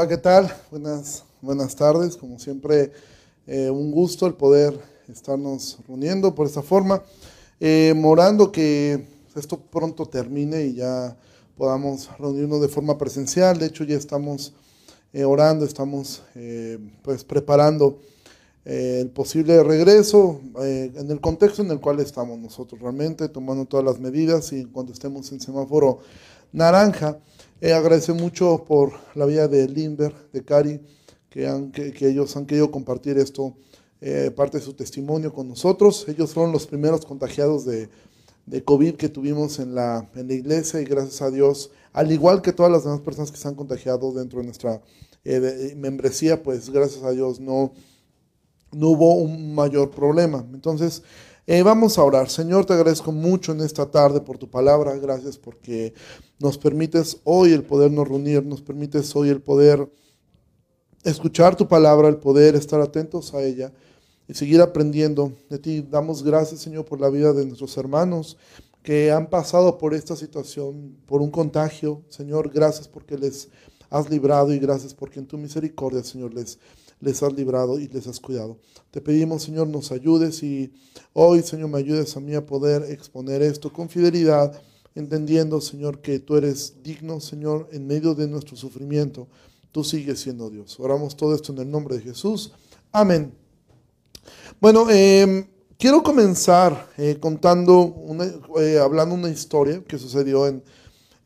Hola, ¿qué tal? Buenas, buenas tardes. Como siempre, eh, un gusto el poder estarnos reuniendo por esta forma, eh, morando que esto pronto termine y ya podamos reunirnos de forma presencial. De hecho, ya estamos eh, orando, estamos pues preparando el posible regreso en el contexto en el cual estamos nosotros realmente, tomando todas las medidas y cuando estemos en semáforo naranja. Eh, agradezco mucho por la vida de Limber, de Cari, que, han, que, ellos han querido compartir esto, eh, parte de su testimonio con nosotros. Ellos fueron los primeros contagiados de, COVID que tuvimos en la, en la iglesia y gracias a Dios, al igual que todas las demás personas que se han contagiado dentro de nuestra eh, membresía, pues gracias a Dios no, no hubo un mayor problema. Entonces, eh, vamos a orar. Señor, te agradezco mucho en esta tarde por tu palabra. Gracias porque nos permites hoy el podernos reunir, nos permites hoy el poder escuchar tu palabra, el poder estar atentos a ella y seguir aprendiendo de ti. Damos gracias, Señor, por la vida de nuestros hermanos que han pasado por esta situación, por un contagio. Señor, gracias porque les has librado y gracias porque en tu misericordia, Señor, les les has librado y les has cuidado. Te pedimos, Señor, nos ayudes y hoy, Señor, me ayudes a mí a poder exponer esto con fidelidad, entendiendo, Señor, que tú eres digno, Señor, en medio de nuestro sufrimiento. Tú sigues siendo Dios. Oramos todo esto en el nombre de Jesús. Amén. Bueno, em, quiero comenzar eh, contando, una, eh, hablando una historia que sucedió en,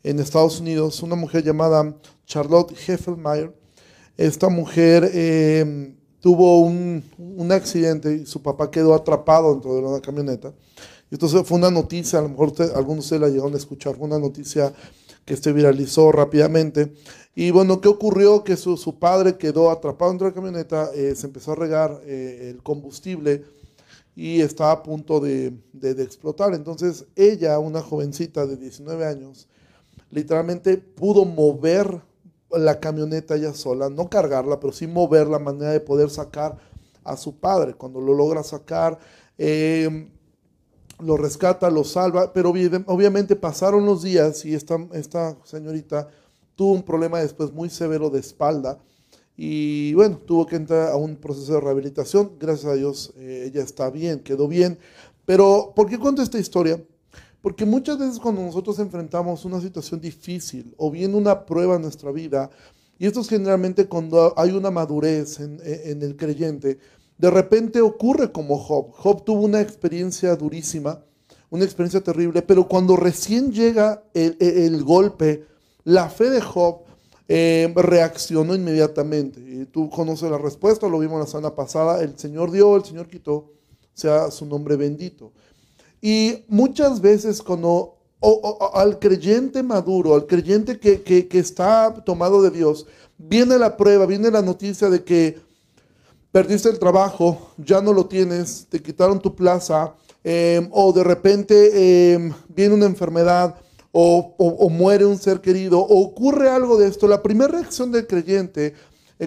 en Estados Unidos. Una mujer llamada Charlotte Heffelmeyer esta mujer em, tuvo un, accidente y su papá quedó atrapado dentro de una camioneta. Entonces fue una noticia, a lo mejor algunos de la llegaron a escuchar, fue una noticia que se viralizó rápidamente. Y bueno, ¿qué ocurrió? Que su, padre quedó atrapado dentro de la camioneta, eh, se empezó a regar eh, el combustible y estaba a punto de, de, explotar. Entonces ella, una jovencita de 19 años, literalmente pudo mover la camioneta ya sola, no cargarla, pero sí mover la manera de poder sacar a su padre. Cuando lo logra sacar, eh, lo rescata, lo salva, pero obviamente pasaron los días y esta, esta señorita tuvo un problema después muy severo de espalda y bueno, tuvo que entrar a un proceso de rehabilitación. Gracias a Dios eh, ella está bien, quedó bien. Pero, ¿por qué cuento esta historia? Porque muchas veces cuando nosotros enfrentamos una situación difícil o bien una prueba en nuestra vida, y esto es generalmente cuando hay una madurez en, el creyente, de repente ocurre como Job. Job tuvo una experiencia durísima, una experiencia terrible, pero cuando recién llega el, golpe, la fe de Job eh, reaccionó inmediatamente. Y tú conoces la respuesta, lo vimos la semana pasada, el Señor dio, el Señor quitó, sea su nombre bendito. Y muchas veces cuando al creyente maduro, al creyente que, está tomado de Dios, viene la prueba, viene la noticia de que perdiste el trabajo, ya no lo tienes, te quitaron tu plaza, em, o de repente em, viene una enfermedad, o, o, muere un ser querido, o ocurre algo de esto, la primera reacción del creyente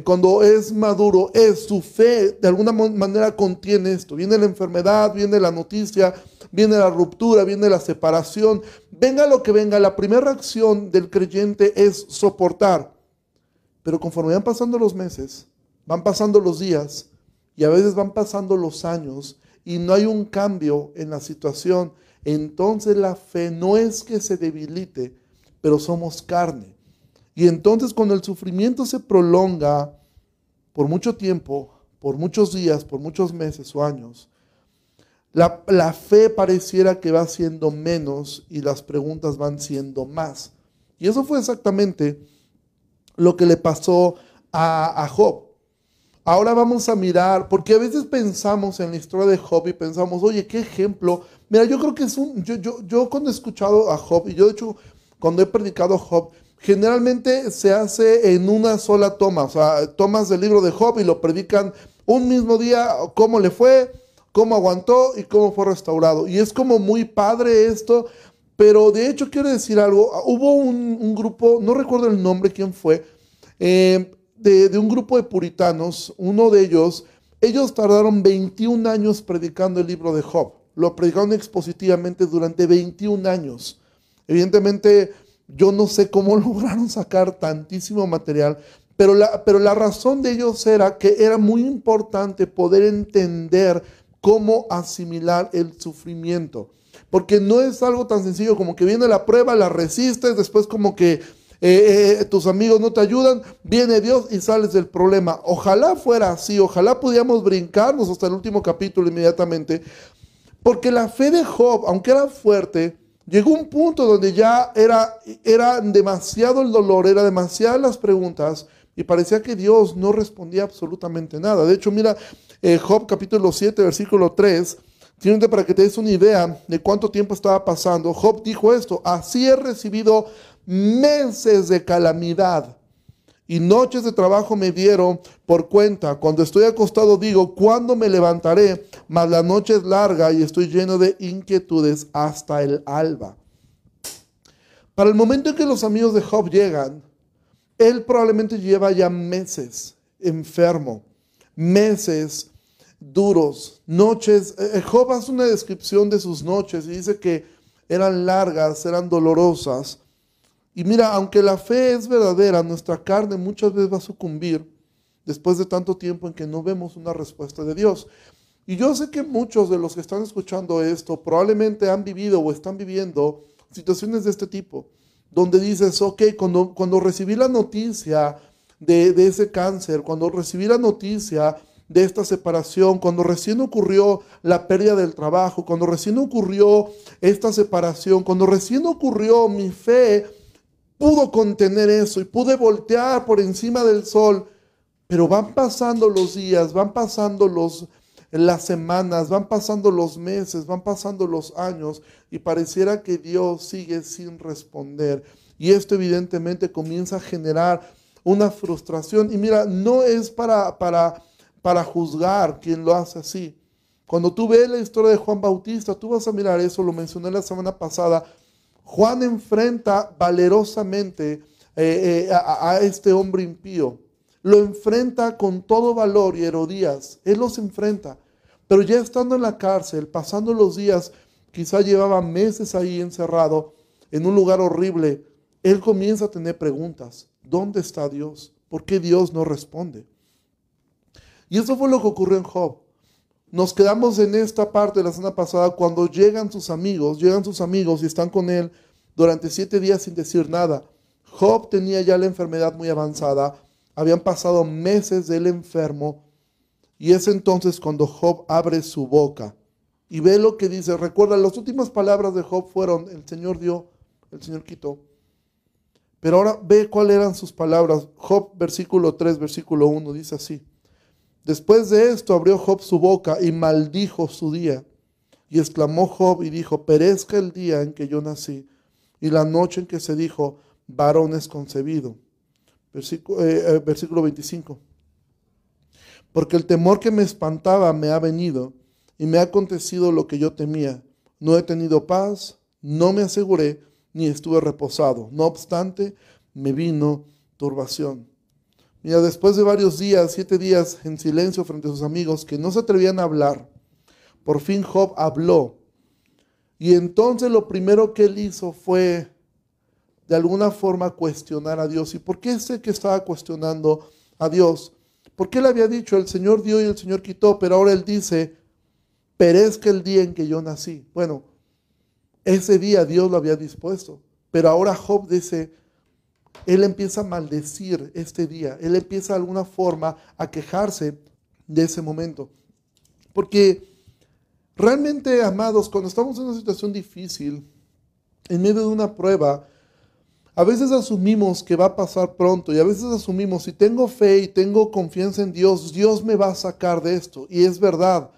cuando es maduro es su fe, de alguna manera contiene esto. Viene la enfermedad, viene la noticia, viene la ruptura, viene la separación. Venga lo que venga, la primera reacción del creyente es soportar. Pero conforme van pasando los meses, van pasando los días y a veces van pasando los años y no hay un cambio en la situación, entonces la fe no es que se debilite, pero somos carne. Y entonces cuando el sufrimiento se prolonga por mucho tiempo, por muchos días, por muchos meses o años, la, fe pareciera que va siendo menos y las preguntas van siendo más. Y eso fue exactamente lo que le pasó a, Job. Ahora vamos a mirar, porque a veces pensamos en la historia de Job y pensamos, oye, qué ejemplo. Mira, yo creo que es un, yo, yo, yo cuando he escuchado a Job, y yo de hecho cuando he predicado a Job, generalmente se hace en una sola toma, o sea, tomas del libro de Job y lo predican un mismo día, cómo le fue, cómo aguantó y cómo fue restaurado. Y es como muy padre esto, pero de hecho quiero decir algo, hubo un, grupo, no recuerdo el nombre, quién fue, eh, de, un grupo de puritanos, uno de ellos, ellos tardaron 21 años predicando el libro de Job, lo predicaron expositivamente durante 21 años. Evidentemente, yo no sé cómo lograron sacar tantísimo material, Pero la, pero la razón de ellos era que era muy importante poder entender cómo asimilar el sufrimiento. Porque no es algo tan sencillo como que viene la prueba, la resistes, después como que eh, eh, tus amigos no te ayudan, viene Dios y sales del problema. Ojalá fuera así, ojalá pudiéramos brincarnos hasta el último capítulo inmediatamente, porque la fe de Job, aunque era fuerte, llegó un punto donde ya era, era demasiado el dolor, era demasiadas las preguntas y parecía que Dios no respondía absolutamente nada. De hecho, mira, eh, Job capítulo 7, versículo 3, Simplemente para que te des una idea de cuánto tiempo estaba pasando, Job dijo esto, así he recibido meses de calamidad y noches de trabajo me dieron por cuenta. Cuando estoy acostado digo, ¿cuándo me levantaré? Mas la noche es larga y estoy lleno de inquietudes hasta el alba. Para el momento en que los amigos de Job llegan, él probablemente lleva ya meses enfermo, meses duros, noches. Eh, Job hace una descripción de sus noches y dice que eran largas, eran dolorosas. Y mira, aunque la fe es verdadera, nuestra carne muchas veces va a sucumbir después de tanto tiempo en que no vemos una respuesta de Dios. Y yo sé que muchos de los que están escuchando esto probablemente han vivido o están viviendo situaciones de este tipo, donde dices, ok, cuando, cuando recibí la noticia de, de ese cáncer, cuando recibí la noticia de esta separación, cuando recién ocurrió la pérdida del trabajo, cuando recién ocurrió esta separación, cuando recién ocurrió mi fe, pudo contener eso y pude voltear por encima del sol, pero van pasando los días, van pasando los, las semanas, van pasando los meses, van pasando los años y pareciera que Dios sigue sin responder. Y esto evidentemente comienza a generar una frustración. Y mira, no es para, para para juzgar quien lo hace así. Cuando tú ves la historia de Juan Bautista, tú vas a mirar eso, lo mencioné la semana pasada. Juan enfrenta valerosamente eh, eh, a, este hombre impío. Lo enfrenta con todo valor y Herodías. Él los enfrenta. Pero ya estando en la cárcel, pasando los días, quizá llevaba meses ahí encerrado en un lugar horrible, él comienza a tener preguntas. ¿Dónde está Dios? ¿Por qué Dios no responde? Y eso fue lo que ocurrió en Job. Nos quedamos en esta parte de la semana pasada cuando llegan sus amigos, llegan sus amigos y están con él durante siete días sin decir nada. Job tenía ya la enfermedad muy avanzada, habían pasado meses de él enfermo y es entonces cuando Job abre su boca y ve lo que dice. Recuerda, las últimas palabras de Job fueron, el Señor dio, el Señor quitó. Pero ahora ve cuáles eran sus palabras. Job versículo 3, versículo 1 dice así. Después de esto abrió Job su boca y maldijo su día. Y exclamó Job y dijo, perezca el día en que yo nací y la noche en que se dijo, varón es concebido. Versículo, eh, eh, versículo 25. Porque el temor que me espantaba me ha venido y me ha acontecido lo que yo temía. No he tenido paz, no me aseguré, ni estuve reposado. No obstante, me vino turbación. Mira, después de varios días, siete días en silencio frente a sus amigos que no se atrevían a hablar, por fin Job habló. Y entonces lo primero que él hizo fue de alguna forma cuestionar a Dios. ¿Y por qué sé que estaba cuestionando a Dios? Porque él había dicho, el Señor dio y el Señor quitó, pero ahora él dice, perezca el día en que yo nací. Bueno, ese día Dios lo había dispuesto, pero ahora Job dice, él empieza a maldecir este día, él empieza de alguna forma a quejarse de ese momento. Porque realmente, amados, cuando estamos en una situación difícil, en medio de una prueba, a veces asumimos que va a pasar pronto y a veces asumimos, si tengo fe y tengo confianza en Dios, Dios me va a sacar de esto. Y es verdad.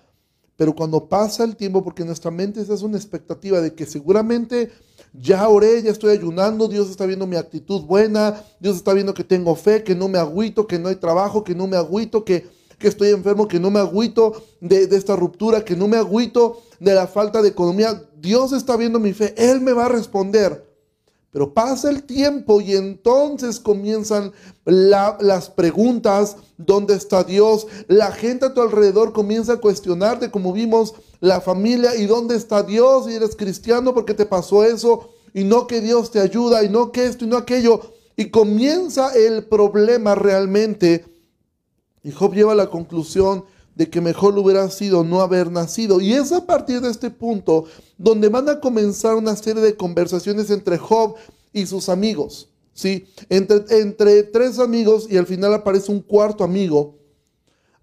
Pero cuando pasa el tiempo, porque nuestra mente es una expectativa de que seguramente ya oré, ya estoy ayunando, Dios está viendo mi actitud buena, Dios está viendo que tengo fe, que no me agüito, que no hay trabajo, que no me agüito, que, que estoy enfermo, que no me agüito de, de esta ruptura, que no me agüito de la falta de economía. Dios está viendo mi fe, Él me va a responder. Pero pasa el tiempo y entonces comienzan las preguntas, ¿dónde está Dios? La gente a tu alrededor comienza a cuestionarte, como vimos la familia, ¿y dónde está Dios? Y eres cristiano porque te pasó eso, y no que Dios te ayuda, y no que esto, y no aquello. Y comienza el problema realmente. Y Job lleva a la conclusión de que mejor hubiera sido no haber nacido. Y es a partir de este punto donde van a comenzar una serie de conversaciones entre Job y sus amigos. ¿Sí? Entre, tres amigos y al final aparece un cuarto amigo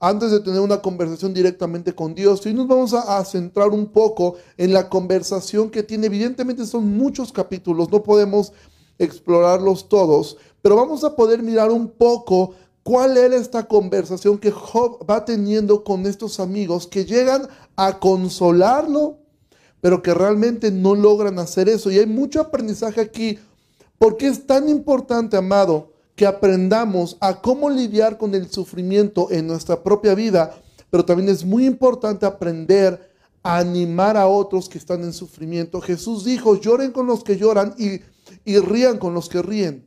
antes de tener una conversación directamente con Dios. Y nos vamos a, a, centrar un poco en la conversación que tiene. Evidentemente son muchos capítulos, no podemos explorarlos todos, pero vamos a poder mirar un poco cuál era esta conversación que Job va teniendo con estos amigos que llegan a consolarlo, pero que realmente no logran hacer eso. Y hay mucho aprendizaje aquí, porque es tan importante, amado, que aprendamos a cómo lidiar con el sufrimiento en nuestra propia vida, pero también es muy importante aprender a animar a otros que están en sufrimiento. Jesús dijo, lloren con los que lloran y, rían con los que ríen.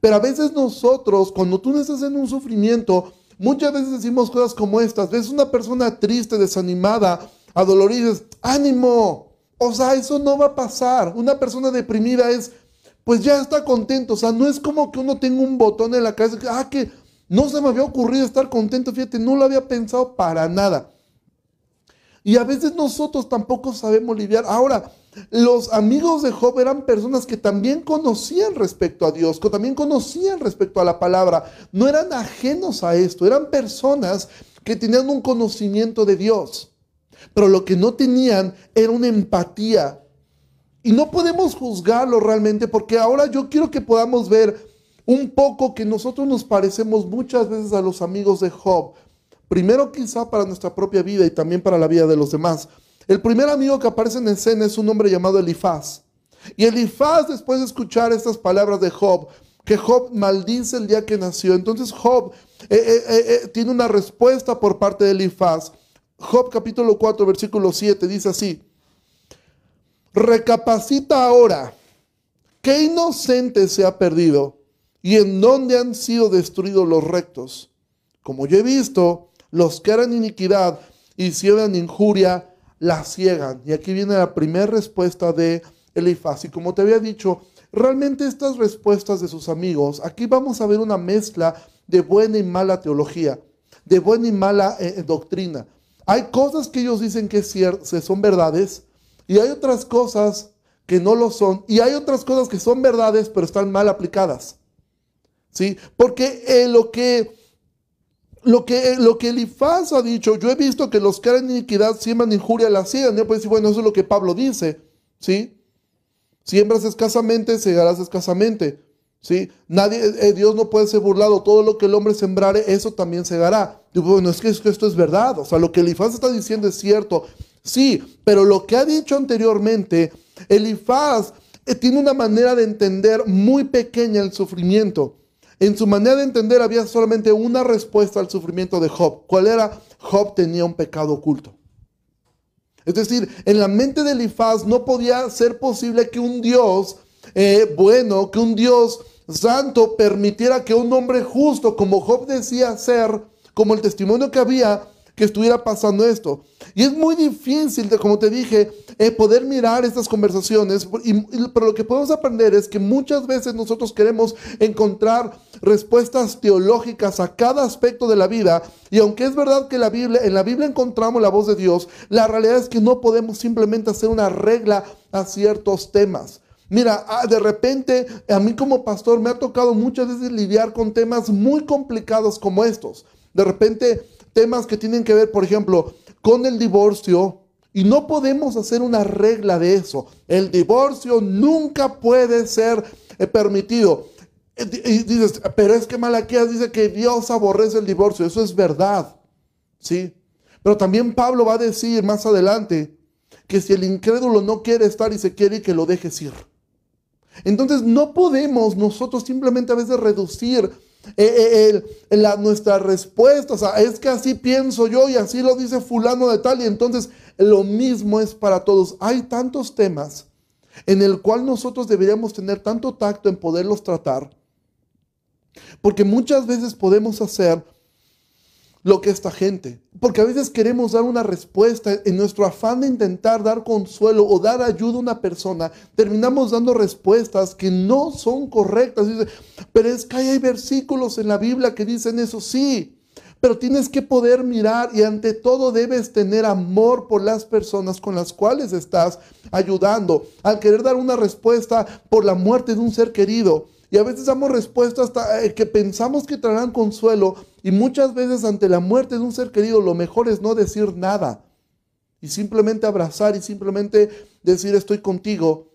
Pero a veces nosotros, cuando tú estás en un sufrimiento, muchas veces decimos cosas como estas. Ves una persona triste, desanimada, adolorida, ánimo. O sea, eso no va a pasar. Una persona deprimida es, pues ya está contento. O sea, no es como que uno tenga un botón en la cabeza, ah, que no se me había ocurrido estar contento. Fíjate, no lo había pensado para nada. Y a veces nosotros tampoco sabemos lidiar. Ahora, los amigos de Job eran personas que también conocían respecto a Dios, que también conocían respecto a la palabra. No eran ajenos a esto, eran personas que tenían un conocimiento de Dios. Pero lo que no tenían era una empatía. Y no podemos juzgarlo realmente porque ahora yo quiero que podamos ver un poco que nosotros nos parecemos muchas veces a los amigos de Job. Primero quizá para nuestra propia vida y también para la vida de los demás. El primer amigo que aparece en escena es un hombre llamado Elifaz. Y Elifaz, después de escuchar estas palabras de Job, que Job maldice el día que nació, entonces Job eh, eh, eh, tiene una respuesta por parte de Elifaz. Job capítulo 4, versículo 7 dice así, recapacita ahora, ¿qué inocente se ha perdido y en dónde han sido destruidos los rectos? Como yo he visto, los que eran iniquidad hicieron injuria la ciegan. Y aquí viene la primera respuesta de Elifaz. Y como te había dicho, realmente estas respuestas de sus amigos, aquí vamos a ver una mezcla de buena y mala teología, de buena y mala eh, eh, doctrina. Hay cosas que ellos dicen que son verdades y hay otras cosas que no lo son y hay otras cosas que son verdades pero están mal aplicadas. ¿Sí? Porque eh, lo que lo que, lo que Elifaz ha dicho, yo he visto que los que harán iniquidad siembran injuria, la ciegan. Yo puedo decir, bueno, eso es lo que Pablo dice, ¿sí? Siembras escasamente, segarás escasamente, ¿sí? Nadie, eh, Dios no puede ser burlado, todo lo que el hombre sembrare, eso también segará. Yo, bueno, es es que esto es verdad, o sea, lo que Elifaz está diciendo es cierto, sí, pero lo que ha dicho anteriormente, Elifaz eh, tiene una manera de entender muy pequeña el sufrimiento. En su manera de entender había solamente una respuesta al sufrimiento de Job. ¿Cuál era? Job tenía un pecado oculto. Es decir, en la mente de Elifaz no podía ser posible que un Dios eh, bueno, que un Dios santo permitiera que un hombre justo, como Job decía ser, como el testimonio que había, que estuviera pasando esto. Y es muy difícil, como te dije, eh, poder mirar estas conversaciones, pero lo que podemos aprender es que muchas veces nosotros queremos encontrar respuestas teológicas a cada aspecto de la vida, y aunque es verdad que la Biblia, en la Biblia encontramos la voz de Dios, la realidad es que no podemos simplemente hacer una regla a ciertos temas. Mira, ah, de repente a mí como pastor me ha tocado muchas veces lidiar con temas muy complicados como estos. De repente temas que tienen que ver, por ejemplo, con el divorcio, y no podemos hacer una regla de eso. El divorcio nunca puede ser eh, permitido. Eh, y dices, pero es que Malaquías dice que Dios aborrece el divorcio. Eso es verdad. ¿Sí? Pero también Pablo va a decir más adelante que si el incrédulo no quiere estar y se quiere que lo dejes ir. Entonces no podemos nosotros simplemente a veces reducir eh, eh, la, nuestra respuesta, o sea, es que así pienso yo y así lo dice fulano de tal y entonces lo mismo es para todos. Hay tantos temas en el cual nosotros deberíamos tener tanto tacto en poderlos tratar, porque muchas veces podemos hacer lo que esta gente. Porque a veces queremos dar una respuesta en nuestro afán de intentar dar consuelo o dar ayuda a una persona. Terminamos dando respuestas que no son correctas. pero es que hay versículos en la Biblia que dicen eso, sí. Pero tienes que poder mirar y ante todo debes tener amor por las personas con las cuales estás ayudando. Al querer dar una respuesta por la muerte de un ser querido, y a veces damos respuestas eh, que pensamos que traerán consuelo y muchas veces ante la muerte de un ser querido lo mejor es no decir nada y simplemente abrazar y simplemente decir estoy contigo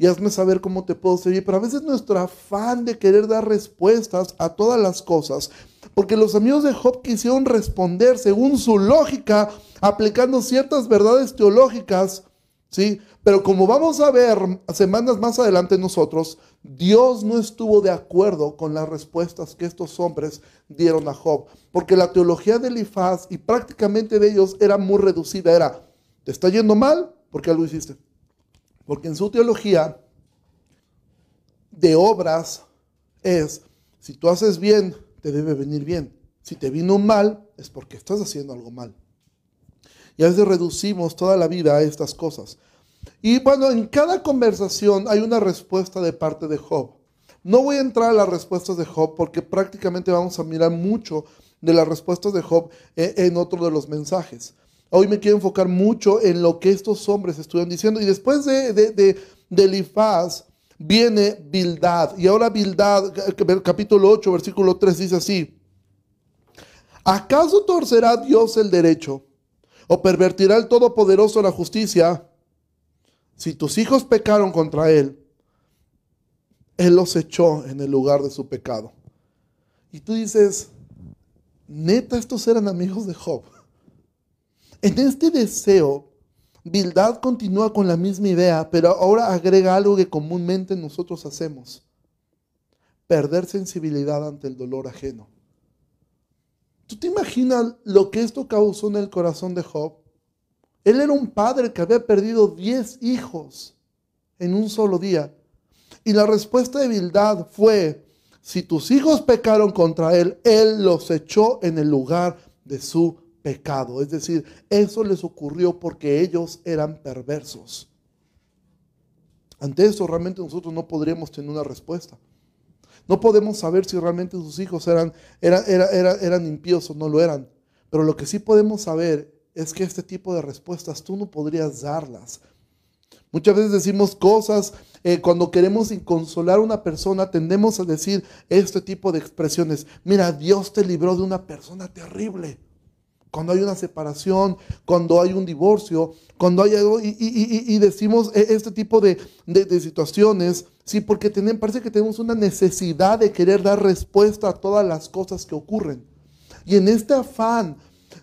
y hazme saber cómo te puedo servir. Pero a veces nuestro afán de querer dar respuestas a todas las cosas, porque los amigos de Job quisieron responder según su lógica, aplicando ciertas verdades teológicas, ¿sí? Pero como vamos a ver semanas más adelante nosotros, Dios no estuvo de acuerdo con las respuestas que estos hombres dieron a Job, porque la teología de Elifaz y prácticamente de ellos era muy reducida, era, ¿te está yendo mal? ¿Por qué lo hiciste? Porque en su teología de obras es, si tú haces bien, te debe venir bien. Si te vino mal, es porque estás haciendo algo mal. Y a veces reducimos toda la vida a estas cosas. Y bueno, en cada conversación hay una respuesta de parte de Job. No voy a entrar a las respuestas de Job porque prácticamente vamos a mirar mucho de las respuestas de Job eh, en otro de los mensajes. Hoy me quiero enfocar mucho en lo que estos hombres estuvieron diciendo. Y después de, de, de, Elifaz viene Bildad. Y ahora Bildad, capítulo 8, versículo 3, dice así. ¿Acaso torcerá Dios el derecho? ¿O pervertirá el Todopoderoso la justicia? Si tus hijos pecaron contra Él, Él los echó en el lugar de su pecado. Y tú dices, neta, estos eran amigos de Job. En este deseo, Bildad continúa con la misma idea, pero ahora agrega algo que comúnmente nosotros hacemos. Perder sensibilidad ante el dolor ajeno. ¿Tú te imaginas lo que esto causó en el corazón de Job? Él era un padre que había perdido 10 hijos en un solo día. Y la respuesta de Bildad fue, si tus hijos pecaron contra él, él los echó en el lugar de su pecado. Es decir, eso les ocurrió porque ellos eran perversos. Ante eso realmente nosotros no podríamos tener una respuesta. No podemos saber si realmente sus hijos eran, eran, eran, eran impíos o no lo eran. Pero lo que sí podemos saber es que este tipo de respuestas tú no podrías darlas. Muchas veces decimos cosas, eh, cuando queremos consolar a una persona, tendemos a decir este tipo de expresiones. Mira, Dios te libró de una persona terrible. Cuando hay una separación, cuando hay un divorcio, cuando hay algo, y, decimos e, este tipo de, situaciones, sí, porque parece que tenemos una necesidad de querer dar respuesta a todas las cosas que ocurren. Y en este afán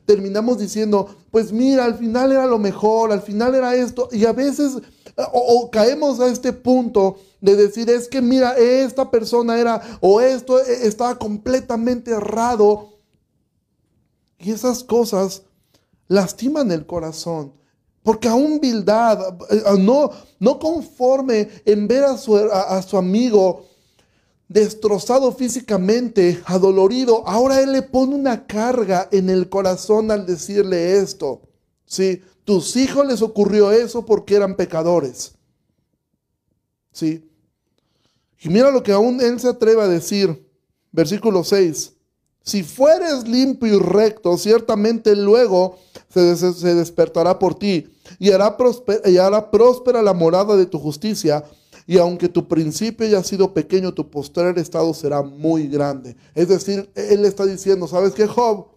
terminamos diciendo, pues mira, al final era lo mejor, al final era esto, y a veces o, caemos a este punto de decir, es que mira, esta persona era, o esto e, estaba completamente errado, y esas cosas lastiman el corazón. Porque aún humildad, eh, no, no conforme en ver a su, a su amigo destrozado físicamente, adolorido, ahora Él le pone una carga en el corazón al decirle esto. ¿Sí? Tus hijos les ocurrió eso porque eran pecadores. ¿Sí? Y mira lo que aún Él se atreve a decir, versículo 6. Si fueres limpio y recto, ciertamente luego se, despertará por ti y hará, y hará próspera la morada de tu justicia y aunque tu principio haya sido pequeño, tu postrer estado será muy grande. Es decir, él está diciendo, ¿sabes qué, Job?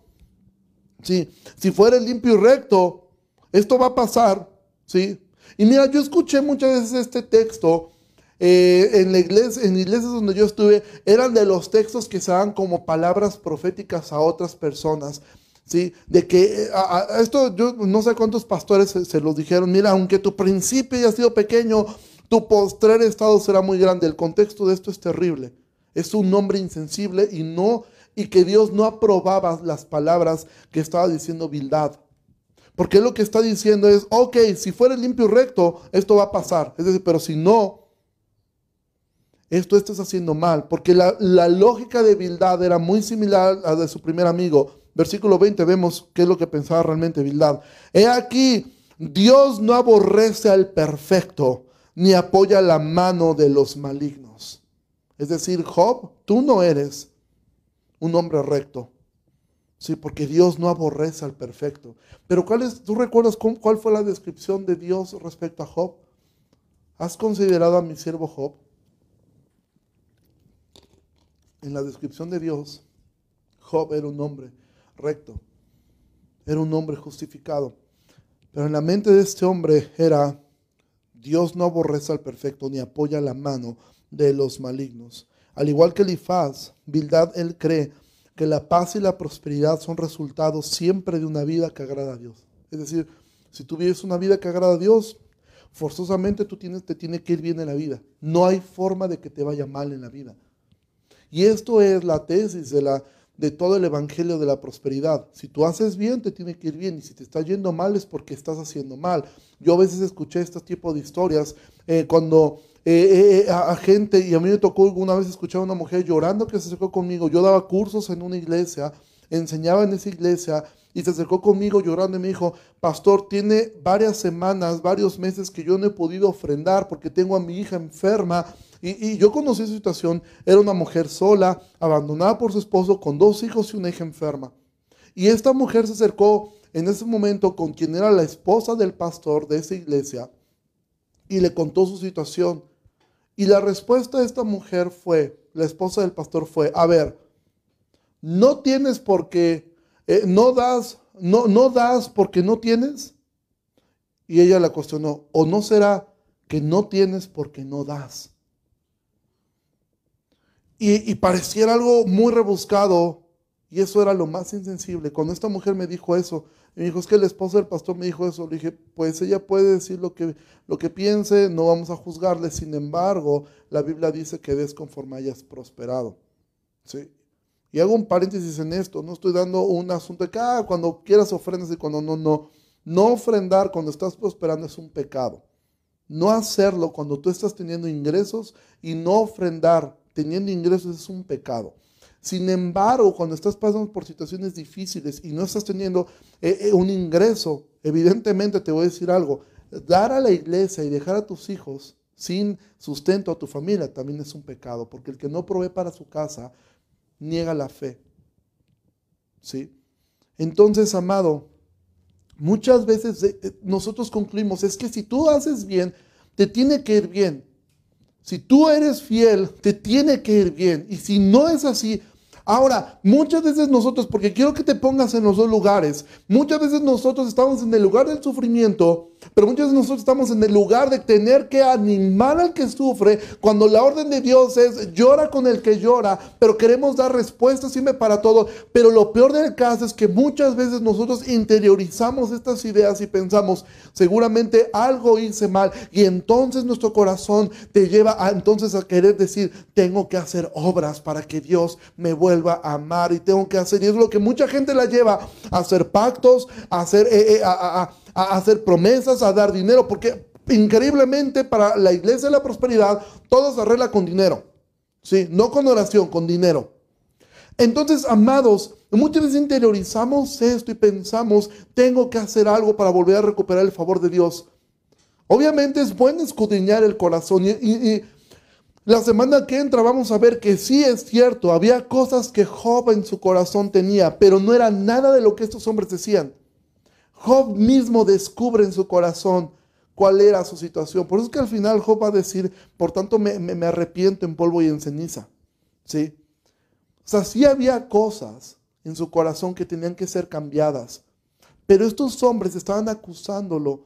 Sí, si fueres limpio y recto, esto va a pasar, ¿sí? Y mira, yo escuché muchas veces este texto eh, en, la iglesia, en iglesias donde yo estuve, eran de los textos que se dan como palabras proféticas a otras personas. ¿Sí? De que eh, esto yo no sé cuántos pastores se, se, los dijeron, mira, aunque tu principio haya sido pequeño, tu postrer estado será muy grande. El contexto de esto es terrible. Es un hombre insensible y no y que Dios no aprobaba las palabras que estaba diciendo Bildad. Porque lo que está diciendo es, ok, si fuera limpio y recto, esto va a pasar. Es decir, pero si no, esto estás haciendo mal. Porque la, la lógica de Bildad era muy similar a la de su primer amigo. versículo 20, vemos qué es lo que pensaba realmente Bildad. He aquí, Dios no aborrece al perfecto, ni apoya la mano de los malignos. Es decir, Job, tú no eres un hombre recto. Sí, porque Dios no aborrece al perfecto. Pero ¿cuál es, ¿tú recuerdas cuál fue la descripción de Dios respecto a Job? ¿Has considerado a mi siervo Job? En la descripción de Dios, Job era un hombre recto, era un hombre justificado. Pero en la mente de este hombre era, Dios no aborrece al perfecto ni apoya la mano de los malignos. Al igual que Elifaz, Bildad, él cree que la paz y la prosperidad son resultados siempre de una vida que agrada a Dios. Es decir, si tú vives una vida que agrada a Dios, forzosamente tú tienes, te tiene que ir bien en la vida. No hay forma de que te vaya mal en la vida. Y esto es la tesis de, la, de todo el evangelio de la prosperidad. Si tú haces bien, te tiene que ir bien. Y si te está yendo mal, es porque estás haciendo mal. Yo a veces escuché este tipo de historias eh, cuando eh, eh, a, gente, y a mí me tocó alguna vez escuchar a una mujer llorando que se acercó conmigo. Yo daba cursos en una iglesia, enseñaba en esa iglesia y se acercó conmigo llorando y me dijo, pastor, tiene varias semanas, varios meses que yo no he podido ofrendar porque tengo a mi hija enferma. Y, yo conocí esa situación, era una mujer sola, abandonada por su esposo, con dos hijos y una hija enferma. Y esta mujer se acercó en ese momento con quien era la esposa del pastor de esa iglesia y le contó su situación. Y la respuesta de esta mujer fue, la esposa del pastor fue, a ver, no tienes por qué eh, no das, no, no das porque no tienes. Y ella la cuestionó, ¿o no será que no tienes porque no das? Y, pareciera algo muy rebuscado, y eso era lo más insensible. Cuando esta mujer me dijo eso, me dijo, es que el esposo del pastor me dijo eso, le dije, pues ella puede decir lo que, lo que piense, no vamos a juzgarle, sin embargo, la Biblia dice que des conforme hayas prosperado. ¿Sí? Y hago un paréntesis en esto, no estoy dando un asunto de que ah, cuando quieras ofrendas y cuando no, no. No ofrendar cuando estás prosperando es un pecado. No hacerlo cuando tú estás teniendo ingresos y no ofrendar teniendo ingresos es un pecado. Sin embargo, cuando estás pasando por situaciones difíciles y no estás teniendo eh, eh, un ingreso, evidentemente te voy a decir algo, dar a la iglesia y dejar a tus hijos sin sustento a tu familia también es un pecado, porque el que no provee para su casa niega la fe. ¿Sí? Entonces, amado, muchas veces eh, nosotros concluimos, es que si tú haces bien, te tiene que ir bien. Si tú eres fiel, te tiene que ir bien. Y si no es así, Ahora, muchas veces nosotros, porque quiero que te pongas en los dos lugares, muchas veces nosotros estamos en el lugar del sufrimiento pero muchas veces nosotros estamos en el lugar de tener que animar al que sufre, cuando la orden de Dios es llora con el que llora, pero queremos dar respuestas siempre para todo. Pero lo peor del caso es que muchas veces nosotros interiorizamos estas ideas y pensamos, seguramente algo hice mal, y entonces nuestro corazón te lleva a, entonces a querer decir, tengo que hacer obras para que Dios me vuelva a amar y tengo que hacer, y es lo que mucha gente la lleva a hacer pactos, a hacer, eh, eh, a hacer promesas, a dar dinero, porque increíblemente para la iglesia de la prosperidad todo se arregla con dinero. ¿sí? No con oración, con dinero. Entonces, amados, muchas veces interiorizamos esto y pensamos, tengo que hacer algo para volver a recuperar el favor de Dios. Obviamente es bueno escudriñar el corazón y, y la semana que entra vamos a ver que sí es cierto, había cosas que Job en su corazón tenía, pero no era nada de lo que estos hombres decían. Job mismo descubre en su corazón cuál era su situación. Por eso es que al final Job va a decir, por tanto me, arrepiento en polvo y en ceniza. ¿Sí? O sea, sí había cosas en su corazón que tenían que ser cambiadas. Pero estos hombres estaban acusándolo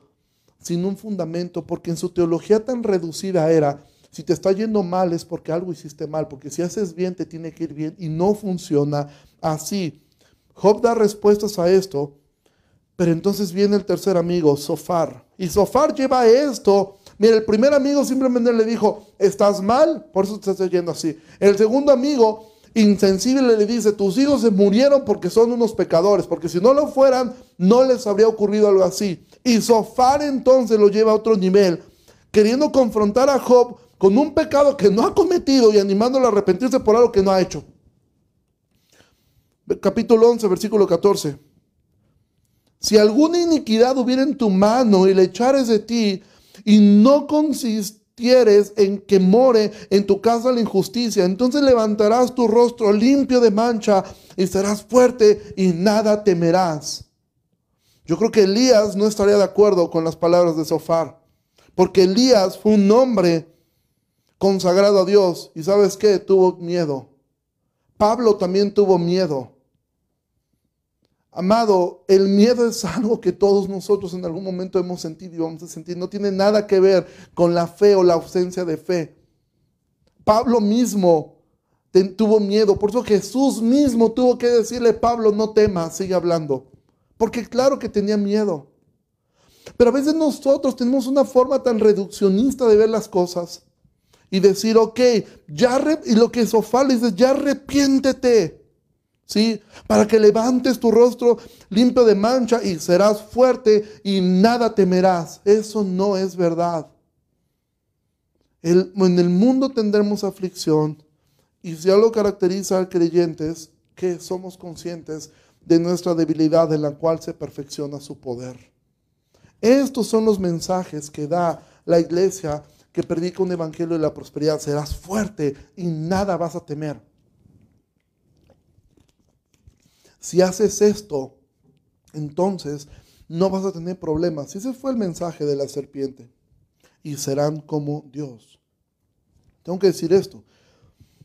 sin un fundamento, porque en su teología tan reducida era, si te está yendo mal es porque algo hiciste mal, porque si haces bien te tiene que ir bien y no funciona así. Job da respuestas a esto pero entonces viene el tercer amigo, Sofar. Y Sofar lleva esto. Mira, el primer amigo simplemente le dijo, estás mal, por eso te estás yendo así. El segundo amigo, insensible, le dice, tus hijos se murieron porque son unos pecadores, porque si no lo fueran, no les habría ocurrido algo así. Y Sofar entonces lo lleva a otro nivel, queriendo confrontar a Job con un pecado que no ha cometido y animándolo a arrepentirse por algo que no ha hecho. Capítulo 11, versículo 14. Si alguna iniquidad hubiera en tu mano y le echares de ti, y no consistieres en que more en tu casa la injusticia, entonces levantarás tu rostro limpio de mancha y serás fuerte y nada temerás. Yo creo que Elías no estaría de acuerdo con las palabras de Sofar, porque Elías fue un hombre consagrado a Dios y sabes qué, tuvo miedo. Pablo también tuvo miedo. Amado, el miedo es algo que todos nosotros en algún momento hemos sentido y vamos a sentir. No tiene nada que ver con la fe o la ausencia de fe. Pablo mismo tuvo miedo. Por eso Jesús mismo tuvo que decirle, Pablo, no temas, sigue hablando. Porque claro que tenía miedo. Pero a veces nosotros tenemos una forma tan reduccionista de ver las cosas y decir, ok, ya, y lo que Sofá le dice, ya arrepiéntete. ¿Sí? Para que levantes tu rostro limpio de mancha y serás fuerte y nada temerás. Eso no es verdad. en el mundo tendremos aflicción y si algo caracteriza al creyente es que somos conscientes de nuestra debilidad en la cual se perfecciona su poder. Estos son los mensajes que da la iglesia que predica un evangelio de la prosperidad. Serás fuerte y nada vas a temer. Si haces esto, entonces no vas a tener problemas. Ese fue el mensaje de la serpiente. Y serán como Dios. Tengo que decir esto.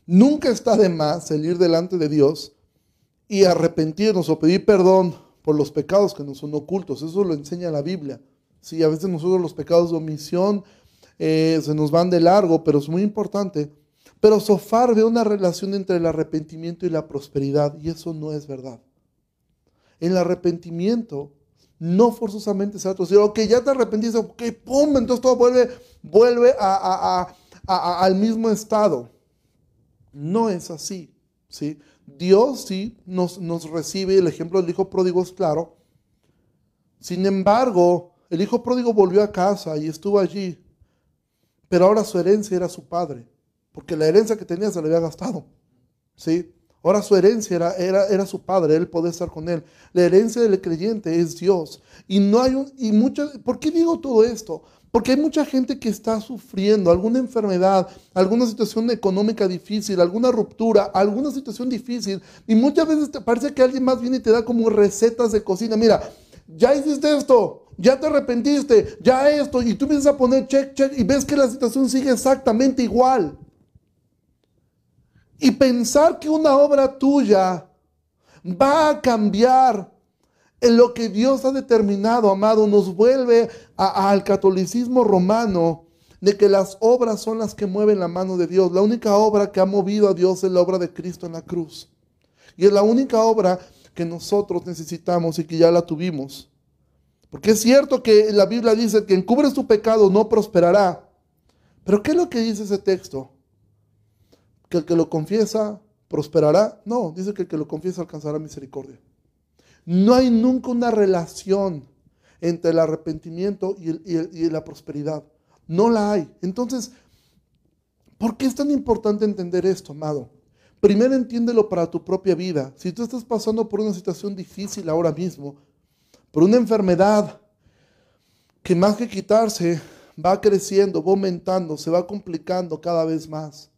Nunca está de más salir delante de Dios y arrepentirnos o pedir perdón por los pecados que nos son ocultos. Eso lo enseña la Biblia. Sí, a veces nosotros los pecados de omisión eh, se nos van de largo, pero es muy importante. Pero Sofar ve una relación entre el arrepentimiento y la prosperidad y eso no es verdad el arrepentimiento no forzosamente se va a traducir, ok, ya te arrepentiste, ok, pum, entonces todo vuelve, vuelve al mismo estado. No es así, ¿sí? Dios sí nos, nos recibe, el ejemplo del hijo pródigo es claro. Sin embargo, el hijo pródigo volvió a casa y estuvo allí, pero ahora su herencia era su padre, porque la herencia que tenía se le había gastado, ¿sí? Ahora su herencia era, era, era, su padre, él podía estar con él. La herencia del creyente es Dios. Y no hay un, y muchas, ¿por qué digo todo esto? Porque hay mucha gente que está sufriendo alguna enfermedad, alguna situación económica difícil, alguna ruptura, alguna situación difícil. Y muchas veces te parece que alguien más viene y te da como recetas de cocina. Mira, ya hiciste esto, ya te arrepentiste, ya esto. Y tú empiezas a poner check, check y ves que la situación sigue exactamente igual. Y pensar que una obra tuya va a cambiar en lo que Dios ha determinado, amado, nos vuelve al catolicismo romano de que las obras son las que mueven la mano de Dios. La única obra que ha movido a Dios es la obra de Cristo en la cruz. Y es la única obra que nosotros necesitamos y que ya la tuvimos. Porque es cierto que la Biblia dice que encubre su pecado no prosperará. Pero ¿qué es lo que dice ese texto? Que el que lo confiesa prosperará. No, dice que el que lo confiesa alcanzará misericordia. No hay nunca una relación entre el arrepentimiento y, la prosperidad. No la hay. Entonces, ¿por qué es tan importante entender esto, amado? Primero entiéndelo para tu propia vida. Si tú estás pasando por una situación difícil ahora mismo, por una enfermedad que más que quitarse, va creciendo, va aumentando, se va complicando cada vez más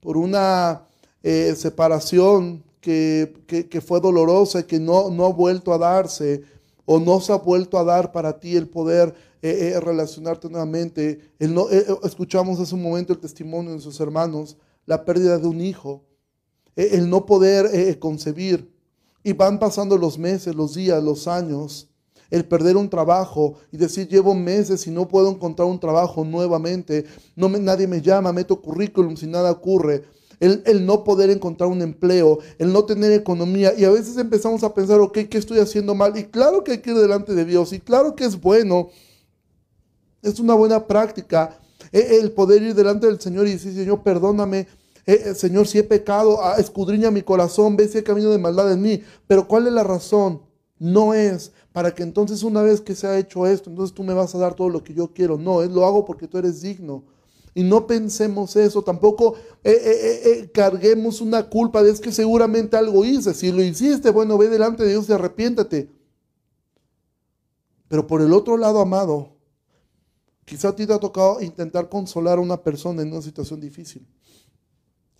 por una eh, separación que, fue dolorosa y que no, no ha vuelto a darse o no se ha vuelto a dar para ti el poder eh, eh, relacionarte nuevamente. El no, escuchamos hace un momento el testimonio de sus hermanos, la pérdida de un hijo, el no poder concebir. Y van pasando los meses, los días, los años, el perder un trabajo y decir llevo meses y no puedo encontrar un trabajo nuevamente, no nadie me llama, meto currículum si nada ocurre. El, el, no poder encontrar un empleo, el no tener economía. Y a veces empezamos a pensar, ok, ¿qué estoy haciendo mal? Y claro que hay que ir delante de Dios, y claro que es bueno, es una buena práctica e, el poder ir delante del Señor y decir, Señor, perdóname, eh, eh, Señor, si he pecado, ah, escudriña mi corazón, ve si he camino de maldad en mí. Pero ¿cuál es la razón? No es para que entonces una vez que se ha hecho esto, entonces tú me vas a dar todo lo que yo quiero. No, es lo hago porque tú eres digno. Y no pensemos eso, tampoco eh, eh, eh, carguemos una culpa de es que seguramente algo hice. Si lo hiciste, bueno, ve delante de Dios y arrepiéntate. Pero por el otro lado, amado, quizá a ti te ha tocado intentar consolar a una persona en una situación difícil.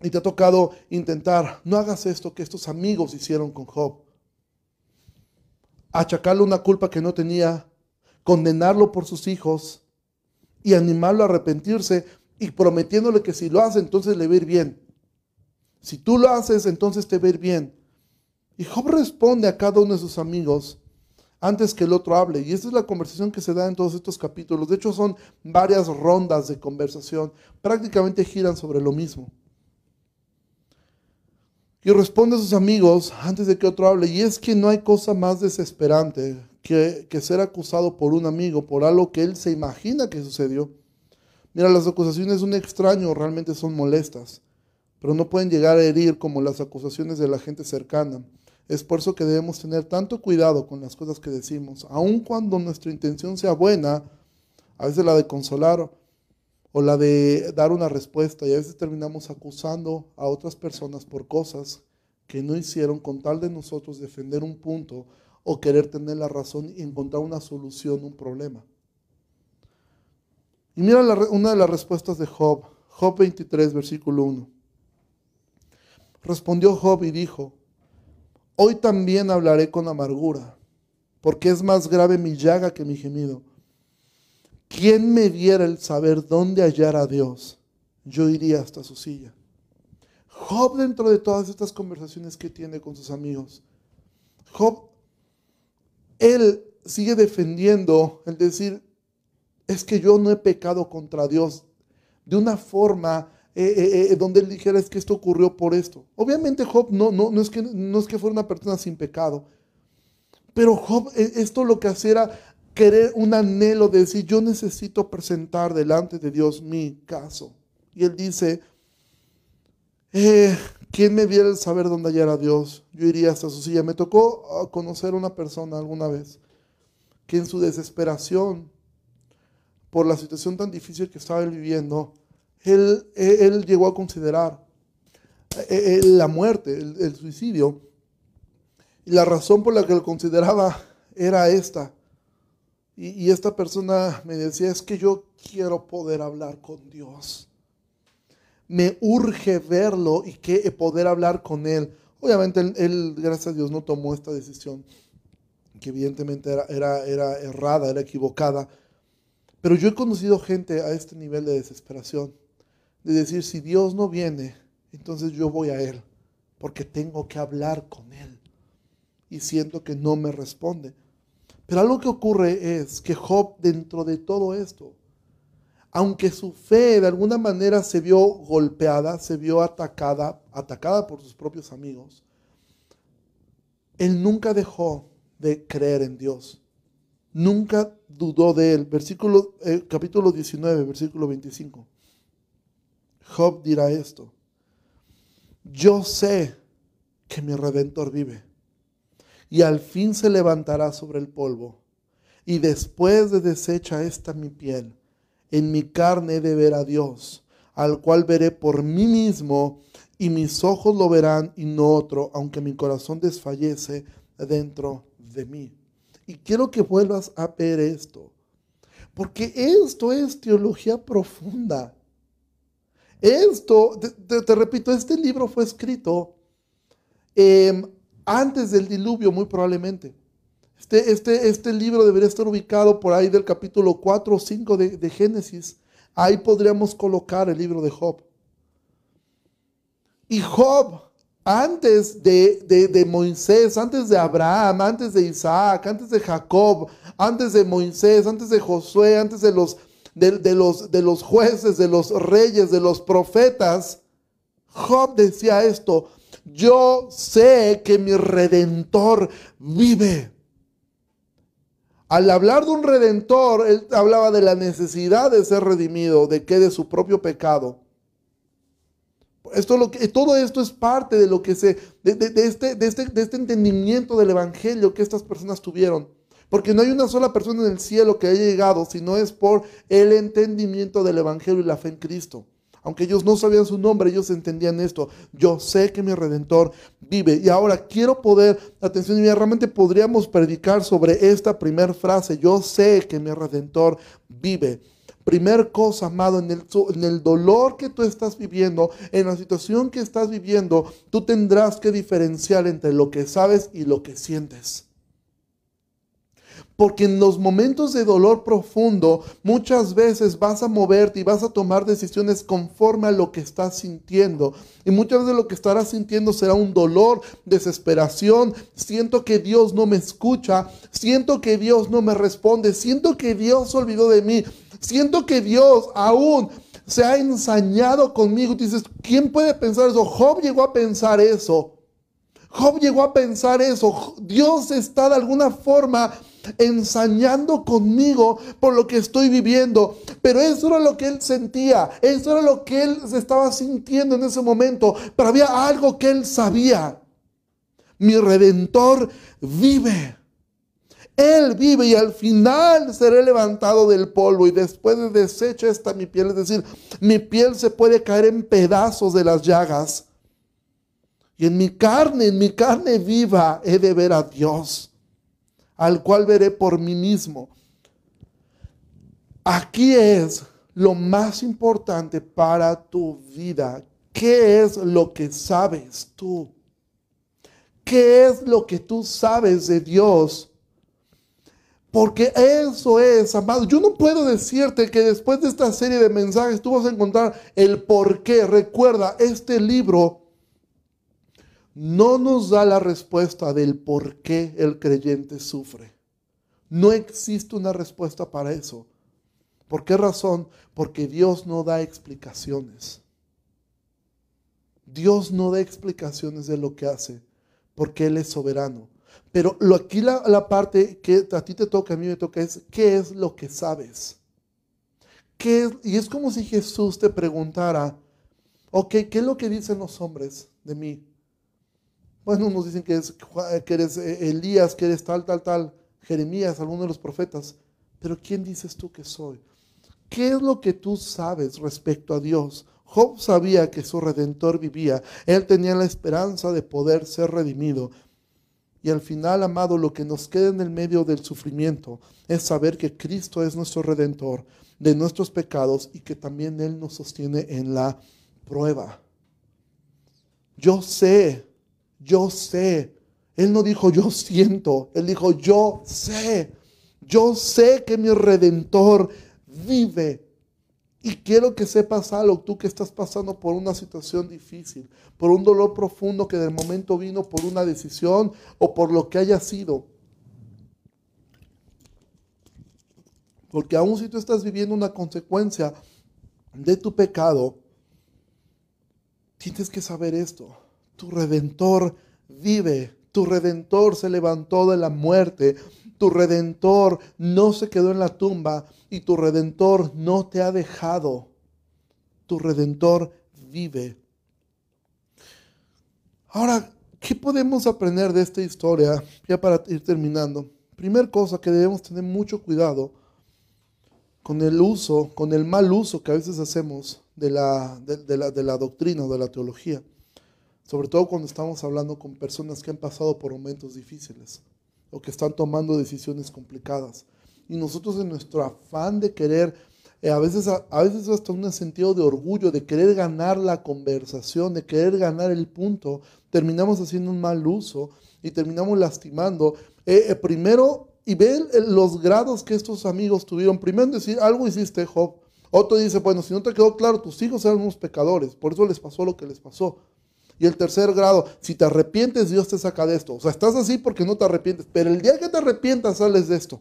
Y te ha tocado intentar, no hagas esto que estos amigos hicieron con Job. Achacarle una culpa que no tenía, condenarlo por sus hijos y animarlo a arrepentirse y prometiéndole que si lo hace entonces le va a ir bien. Si tú lo haces entonces te va a ir bien. Y Job responde a cada uno de sus amigos antes que el otro hable. Y esta es la conversación que se da en todos estos capítulos. De hecho, son varias rondas de conversación. Prácticamente giran sobre lo mismo. Y responde a sus amigos antes de que otro hable. Y es que no hay cosa más desesperante que, que ser acusado por un amigo por algo que él se imagina que sucedió. Mira, las acusaciones de un extraño realmente son molestas, pero no pueden llegar a herir como las acusaciones de la gente cercana. Es por eso que debemos tener tanto cuidado con las cosas que decimos, aun cuando nuestra intención sea buena, a veces la de consolar o la de dar una respuesta, y a veces terminamos acusando a otras personas por cosas que no hicieron con tal de nosotros defender un punto o querer tener la razón y encontrar una solución, un problema. Y mira una de las respuestas de Job, Job 23, versículo 1. Respondió Job y dijo, Hoy también hablaré con amargura, porque es más grave mi llaga que mi gemido. ¿Quién me diera el saber dónde hallar a Dios? Yo iría hasta su silla. Job dentro de todas estas conversaciones que tiene con sus amigos, Job, él sigue defendiendo el decir, es que yo no he pecado contra Dios de una forma eh, eh, eh, donde él dijera es que esto ocurrió por esto. Obviamente Job no, no, no, es que, no es que fuera una persona sin pecado, pero Job esto lo que hacía era querer un anhelo de decir yo necesito presentar delante de Dios mi caso. Y él dice, ¿quién me viera el saber dónde hallar a Dios? Yo iría hasta su silla. Me tocó ah, conocer a una persona alguna vez que en su desesperación por la situación tan difícil que estaba viviendo, él, llegó a considerar eh, eh, la muerte, el, suicidio. Y la razón por la que lo consideraba era esta. Y, esta persona me decía, es que yo quiero poder hablar con Dios. Me urge verlo y que poder hablar con Él. Obviamente él, gracias a Dios, no tomó esta decisión, que evidentemente era, era, era errada, era equivocada. Pero yo he conocido gente a este nivel de desesperación de decir, si Dios no viene, entonces yo voy a Él, porque tengo que hablar con Él. Y siento que no me responde. Pero algo que ocurre es que Job, dentro de todo esto, aunque su fe de alguna manera se vio golpeada, se vio atacada, atacada por sus propios amigos, él nunca dejó de creer en Dios. Nunca dudó de él. Versículo, eh, capítulo 19, versículo 25. Job dirá esto, yo sé que mi redentor vive y al fin se levantará sobre el polvo y después de deshecha esta mi piel, en mi carne de ver a Dios, al cual veré por mí mismo y mis ojos lo verán y no otro, aunque mi corazón desfallece dentro de mí. Y quiero que vuelvas a ver esto, porque esto es teología profunda. Esto, te, repito, este libro fue escrito em, antes del diluvio, muy probablemente. Este, este, este, libro debería estar ubicado por ahí del capítulo 4 o 5 de, Génesis. Ahí podríamos colocar el libro de Job. Y Job, antes de, de, Moisés, antes de Abraham, antes de Isaac, antes de Jacob, antes de Moisés, antes de Josué, antes de los de, los, de los jueces, de los reyes, de los profetas, Job decía esto, yo sé que mi redentor vive. Al hablar de un redentor, él hablaba de la necesidad de ser redimido, de que de su propio pecado. Esto lo que, todo esto es parte de lo que se, de, este, de, este, de este entendimiento del Evangelio que estas personas tuvieron. Porque no hay una sola persona en el cielo que haya llegado, sino es por el entendimiento del Evangelio y la fe en Cristo. Aunque ellos no sabían su nombre, ellos entendían esto. Yo sé que mi redentor vive. Y ahora quiero poder, atención, y realmente podríamos predicar sobre esta primera frase. Yo sé que mi redentor vive. Primer cosa, amado, en el, en el dolor que tú estás viviendo, en la situación que estás viviendo, tú tendrás que diferenciar entre lo que sabes y lo que sientes. Porque en los momentos de dolor profundo, muchas veces vas a moverte y vas a tomar decisiones conforme a lo que estás sintiendo. Y muchas veces lo que estarás sintiendo será un dolor, desesperación. Siento que Dios no me escucha. Siento que Dios no me responde. Siento que Dios se olvidó de mí. Siento que Dios aún se ha ensañado conmigo. dices, ¿quién puede pensar eso? Job llegó a pensar eso. Job llegó a pensar eso. Dios está de alguna forma ensañando conmigo por lo que estoy viviendo. Pero eso era lo que él sentía, eso era lo que él se estaba sintiendo en ese momento. Pero había algo que él sabía. Mi redentor vive. Él vive y al final seré levantado del polvo y después de deshecha esta mi piel, es decir, mi piel se puede caer en pedazos de las llagas. Y en mi carne, en mi carne viva, he de ver a Dios al cual veré por mí mismo. Aquí es lo más importante para tu vida. ¿Qué es lo que sabes tú? ¿Qué es lo que tú sabes de Dios? Porque eso es, amado. Yo no puedo decirte que después de esta serie de mensajes tú vas a encontrar el por qué. Recuerda, este libro no nos da la respuesta del por qué el creyente sufre. No existe una respuesta para eso. ¿Por qué razón? Porque Dios no da explicaciones. Dios no da explicaciones de lo que hace, porque Él es soberano. Pero lo, aquí la, parte que a ti te toca, a mí me toca, es ¿qué es lo que sabes? ¿Qué y es como si Jesús te preguntara, ok, ¿qué es lo que dicen los hombres de mí? Bueno, unos dicen que, que eres eh, Elías, que eres tal, tal, tal, Jeremías, alguno de los profetas. Pero ¿quién dices tú que soy? ¿Qué es lo que tú sabes respecto a Dios? Job sabía que su redentor vivía. Él tenía la esperanza de poder ser redimido. Y al final, amado, lo que nos queda en el medio del sufrimiento es saber que Cristo es nuestro redentor de nuestros pecados y que también Él nos sostiene en la prueba. Yo sé yo sé. Él no dijo yo siento, él dijo yo sé. Yo sé que mi redentor vive. Y quiero que sepas algo, tú que estás pasando por una situación difícil, por un dolor profundo que de momento vino por una decisión o por lo que haya sido. Porque aun si tú estás viviendo una consecuencia de tu pecado, tienes que saber esto tu redentor vive, tu redentor se levantó de la muerte, tu redentor no se quedó en la tumba y tu redentor no te ha dejado. Tu redentor vive. Ahora, ¿qué podemos aprender de esta historia? Ya para ir terminando. Primera cosa que debemos tener mucho cuidado con el uso, con el mal uso que a veces hacemos de la, de, la, de la doctrina o de la teología sobre todo cuando estamos hablando con personas que han pasado por momentos difíciles o que están tomando decisiones complicadas. Y nosotros en nuestro afán de querer, eh, a, veces, a, veces hasta un sentido de orgullo, de querer ganar la conversación, de querer ganar el punto, terminamos haciendo un mal uso y terminamos lastimando. Eh, eh, primero, y ve los grados que estos amigos tuvieron. Primero decir, algo hiciste, Job. Otro dice, bueno, si no te quedó claro, tus hijos eran unos pecadores, por eso les pasó lo que les pasó. Y el tercer grado, si te arrepientes, Dios te saca de esto. O sea, estás así porque no te arrepientes, pero el día que te arrepientas sales de esto.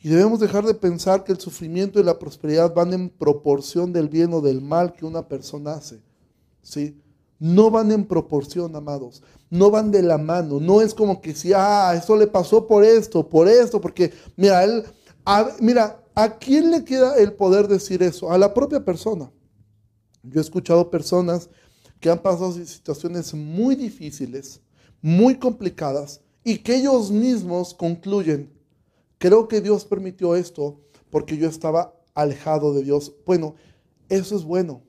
Y debemos dejar de pensar que el sufrimiento y la prosperidad van en proporción del bien o del mal que una persona hace. ¿Sí? No van en proporción, amados. No van de la mano. No es como que si, ah, eso le pasó por esto, por esto, porque, mira, él, mira, ¿a quién le queda el poder decir eso? A la propia persona. Yo he escuchado personas que han pasado situaciones muy difíciles, muy complicadas, y que ellos mismos concluyen, creo que Dios permitió esto porque yo estaba alejado de Dios. Bueno, eso es bueno,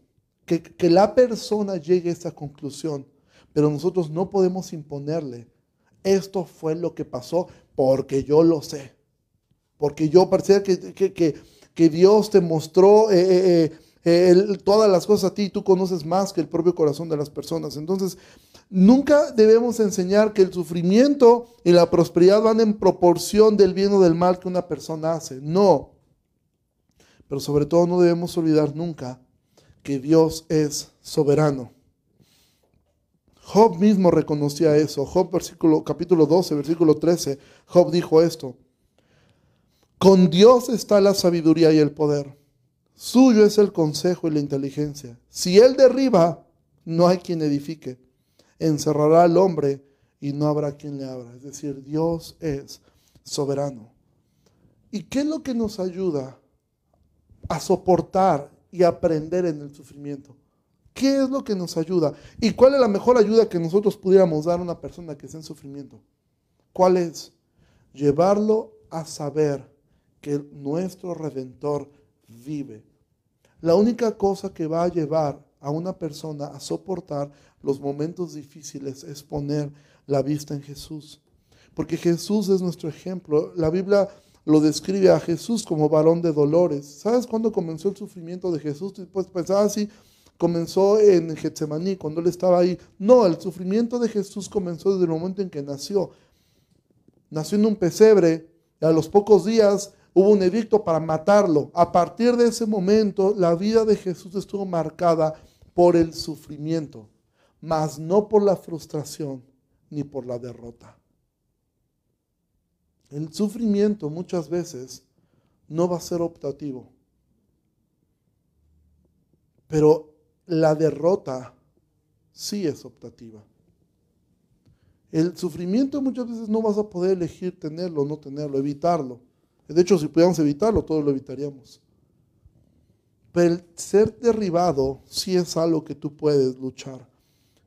que, que la persona llegue a esta conclusión, pero nosotros no podemos imponerle. Esto fue lo que pasó porque yo lo sé. Porque yo parecía que, que, que, Dios te mostró eh, eh, eh, todas las cosas a ti tú conoces más que el propio corazón de las personas. Entonces, nunca debemos enseñar que el sufrimiento y la prosperidad van en proporción del bien o del mal que una persona hace. No. Pero sobre todo no debemos olvidar nunca que Dios es soberano. Job mismo reconocía eso. Job versículo, capítulo 12, versículo 13. Job dijo esto. Con Dios está la sabiduría y el poder. Suyo es el consejo y la inteligencia. Si Él derriba, no hay quien edifique. Encerrará al hombre y no habrá quien le abra. Es decir, Dios es soberano. ¿Y qué es lo que nos ayuda a soportar y aprender en el sufrimiento? ¿Qué es lo que nos ayuda? ¿Y cuál es la mejor ayuda que nosotros pudiéramos dar a una persona que está en sufrimiento? ¿Cuál es? Llevarlo a saber que nuestro redentor vive. La única cosa que va a llevar a una persona a soportar los momentos difíciles es poner la vista en Jesús. Porque Jesús es nuestro ejemplo. La Biblia lo describe a Jesús como varón de dolores. ¿Sabes cuándo comenzó el sufrimiento de Jesús? Pues pensaba así, comenzó en Getsemaní, cuando él estaba ahí. No, el sufrimiento de Jesús comenzó desde el momento en que nació. Nació en un pesebre y a los pocos días hubo un edicto para matarlo. A partir de ese momento, la vida de Jesús estuvo marcada por el sufrimiento, mas no por la frustración ni por la derrota. El sufrimiento muchas veces no va a ser optativo, pero la derrota sí es optativa. El sufrimiento muchas veces no vas a poder elegir tenerlo o no tenerlo, evitarlo. De hecho, si pudiéramos evitarlo, todos lo evitaríamos. Pero el ser derribado sí es algo que tú puedes luchar.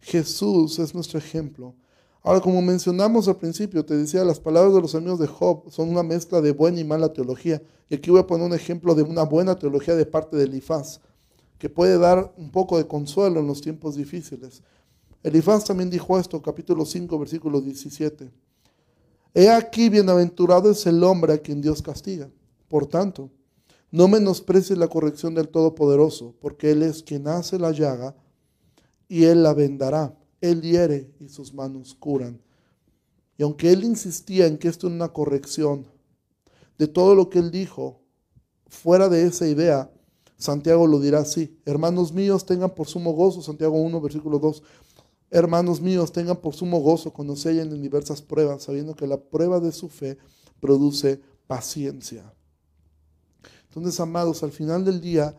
Jesús es nuestro ejemplo. Ahora, como mencionamos al principio, te decía, las palabras de los amigos de Job son una mezcla de buena y mala teología. Y aquí voy a poner un ejemplo de una buena teología de parte de Elifaz que puede dar un poco de consuelo en los tiempos difíciles. Elifaz también dijo esto, capítulo 5, versículo 17. He aquí, bienaventurado es el hombre a quien Dios castiga. Por tanto, no menosprecies la corrección del Todopoderoso, porque Él es quien hace la llaga y Él la vendará. Él hiere y sus manos curan. Y aunque Él insistía en que esto es una corrección de todo lo que Él dijo, fuera de esa idea, Santiago lo dirá así, hermanos míos, tengan por sumo gozo, Santiago 1, versículo 2, hermanos míos, tengan por sumo gozo cuando se hallen en diversas pruebas, sabiendo que la prueba de su fe produce paciencia. Entonces, amados, al final del día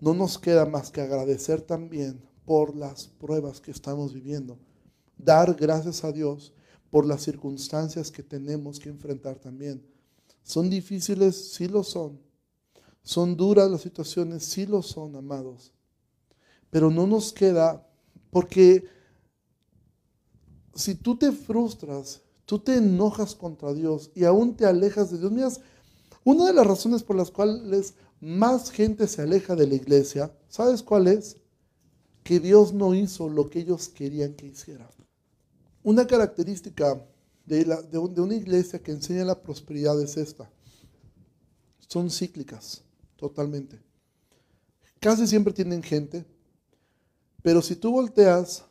no nos queda más que agradecer también por las pruebas que estamos viviendo, dar gracias a Dios por las circunstancias que tenemos que enfrentar también. ¿Son difíciles? Sí lo son son duras las situaciones, sí lo son, amados. Pero no nos queda, porque si tú te frustras, tú te enojas contra Dios y aún te alejas de Dios, miras, una de las razones por las cuales más gente se aleja de la iglesia, ¿sabes cuál es? Que Dios no hizo lo que ellos querían que hiciera. Una característica de, de una iglesia que enseña la prosperidad es esta. Son cíclicas totalmente. Casi siempre tienen gente, pero si tú volteas,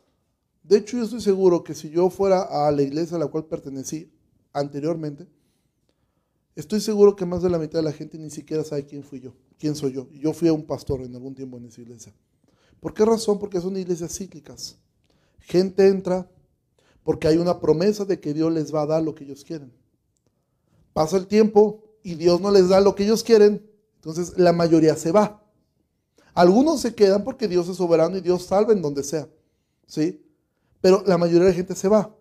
de hecho yo estoy seguro que si yo fuera a la iglesia a la cual pertenecí anteriormente, estoy seguro que más de la mitad de la gente ni siquiera sabe quién fui yo, quién soy yo. Yo fui a un pastor en algún tiempo en esa iglesia. ¿Por qué razón? Porque son iglesias cíclicas. Gente entra porque hay una promesa de que Dios les va a dar lo que ellos quieren. Pasa el tiempo y Dios no les da lo que ellos quieren entonces la mayoría se va. Algunos se quedan porque Dios es soberano y Dios salva en donde sea. ¿Sí? Pero la mayoría de la gente se va.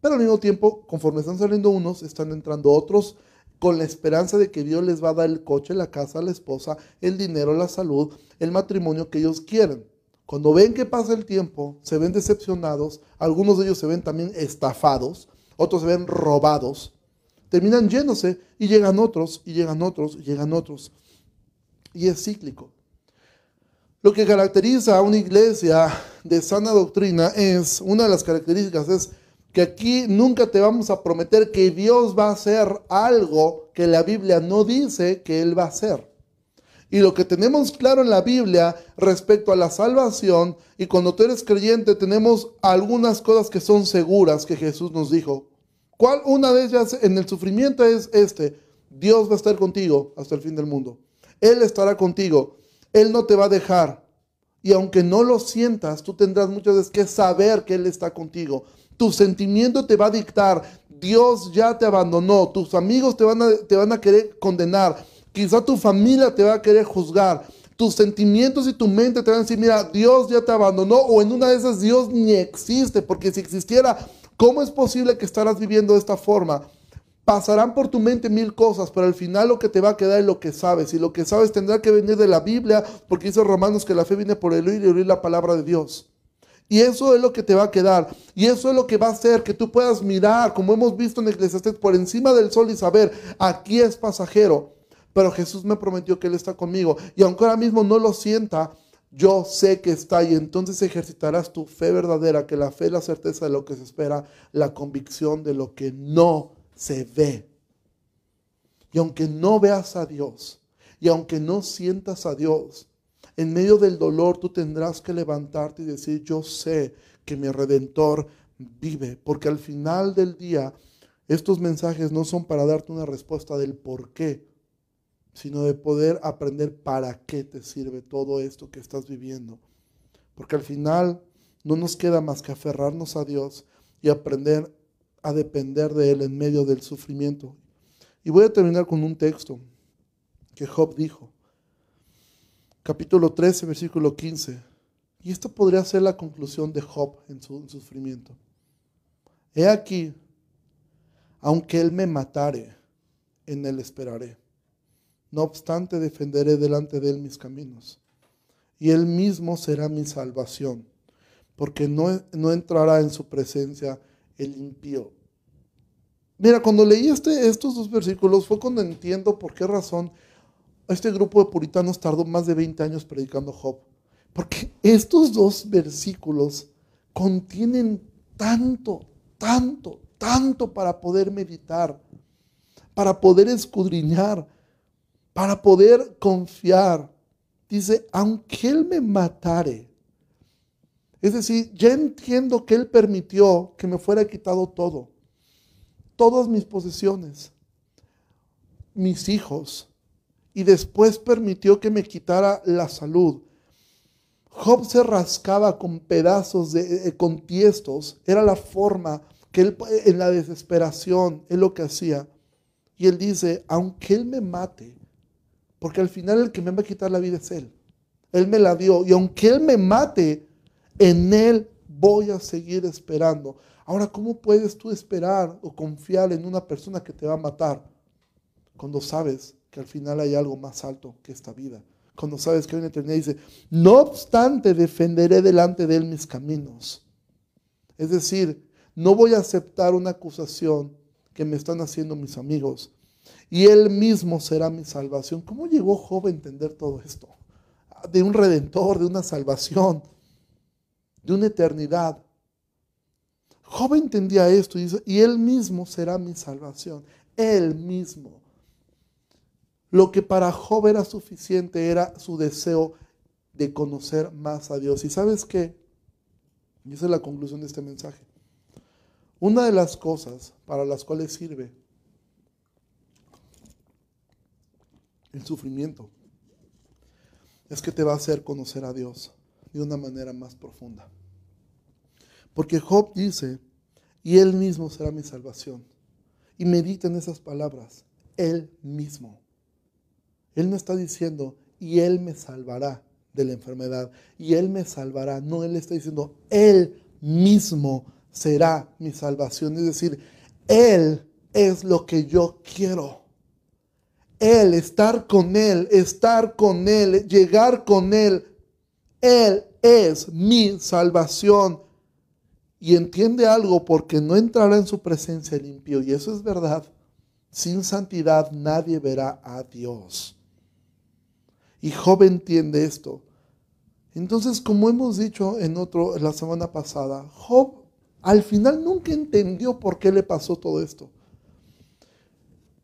Pero al mismo tiempo, conforme están saliendo unos, están entrando otros con la esperanza de que Dios les va a dar el coche, la casa, la esposa, el dinero, la salud, el matrimonio que ellos quieren. Cuando ven que pasa el tiempo, se ven decepcionados, algunos de ellos se ven también estafados, otros se ven robados, terminan yéndose y llegan otros, y llegan otros, y llegan otros. Y es cíclico. Lo que caracteriza a una iglesia de sana doctrina es, una de las características es que aquí nunca te vamos a prometer que Dios va a hacer algo que la Biblia no dice que Él va a hacer. Y lo que tenemos claro en la Biblia respecto a la salvación, y cuando tú eres creyente tenemos algunas cosas que son seguras que Jesús nos dijo. ¿Cuál una de ellas en el sufrimiento es este? Dios va a estar contigo hasta el fin del mundo. Él estará contigo. Él no te va a dejar. Y aunque no lo sientas, tú tendrás muchas veces que saber que Él está contigo. Tu sentimiento te va a dictar. Dios ya te abandonó. Tus amigos te van a, te van a querer condenar Quizá tu familia te va a querer juzgar. Tus sentimientos y tu mente te van a decir, mira, Dios ya te abandonó o en una de esas Dios ni existe, porque si existiera, ¿cómo es posible que estarás viviendo de esta forma? Pasarán por tu mente mil cosas, pero al final lo que te va a quedar es lo que sabes. Y lo que sabes tendrá que venir de la Biblia, porque dice Romanos que la fe viene por el oír y oír la palabra de Dios. Y eso es lo que te va a quedar. Y eso es lo que va a hacer que tú puedas mirar, como hemos visto en Eclesiastes, por encima del sol y saber, aquí es pasajero pero Jesús me prometió que Él está conmigo. Y aunque ahora mismo no lo sienta, yo sé que está y entonces ejercitarás tu fe verdadera, que la fe es la certeza de lo que se espera, la convicción de lo que no se ve. Y aunque no veas a Dios, y aunque no sientas a Dios, en medio del dolor tú tendrás que levantarte y decir, yo sé que mi redentor vive, porque al final del día estos mensajes no son para darte una respuesta del por qué, sino de poder aprender para qué te sirve todo esto que estás viviendo. Porque al final no nos queda más que aferrarnos a Dios y aprender a depender de Él en medio del sufrimiento. Y voy a terminar con un texto que Job dijo. Capítulo 13, versículo 15. Y esto podría ser la conclusión de Job en su sufrimiento. He aquí, aunque Él me matare, en Él esperaré. No obstante, defenderé delante de él mis caminos. Y él mismo será mi salvación, porque no, no entrará en su presencia el impío. Mira, cuando leí este, estos dos versículos fue cuando entiendo por qué razón este grupo de puritanos tardó más de 20 años predicando Job. Porque estos dos versículos contienen tanto, tanto, tanto para poder meditar, para poder escudriñar, para poder confiar. Dice, aunque Él me matare. Es decir, ya entiendo que Él permitió que me fuera quitado todo. Todas mis posesiones, mis hijos. Y después permitió que me quitara la salud. Job se rascaba con pedazos de, eh, con tiestos. Era la forma que él, en la desesperación, es lo que hacía. Y él dice, aunque él me mate, porque al final el que me va a quitar la vida es Él. Él me la dio. Y aunque Él me mate, en Él voy a seguir esperando. Ahora, ¿cómo puedes tú esperar o confiar en una persona que te va a matar cuando sabes que al final hay algo más alto que esta vida? Cuando sabes que hay una eternidad dice, no obstante, defenderé delante de Él mis caminos. Es decir, no voy a aceptar una acusación que me están haciendo mis amigos y Él mismo será mi salvación. ¿Cómo llegó Job a entender todo esto? De un redentor, de una salvación, de una eternidad. Job entendía esto y dice, y Él mismo será mi salvación. Él mismo. Lo que para Job era suficiente era su deseo de conocer más a Dios. ¿Y sabes qué? Y esa es la conclusión de este mensaje. Una de las cosas para las cuales sirve el sufrimiento, es que te va a hacer conocer a Dios de una manera más profunda. Porque Job dice, y Él mismo será mi salvación. Y medita en esas palabras, Él mismo. Él no está diciendo, y Él me salvará de la enfermedad, y Él me salvará. No, Él está diciendo, Él mismo será mi salvación. Es decir, Él es lo que yo quiero. Él, estar con Él, estar con Él, llegar con Él. Él es mi salvación. y entiende algo porque no entrará en su presencia el impío. Y eso es verdad. Sin santidad nadie verá a Dios. Y Job entiende esto. Entonces, como hemos dicho en otro la semana pasada, Job al final nunca entendió por qué le pasó todo esto.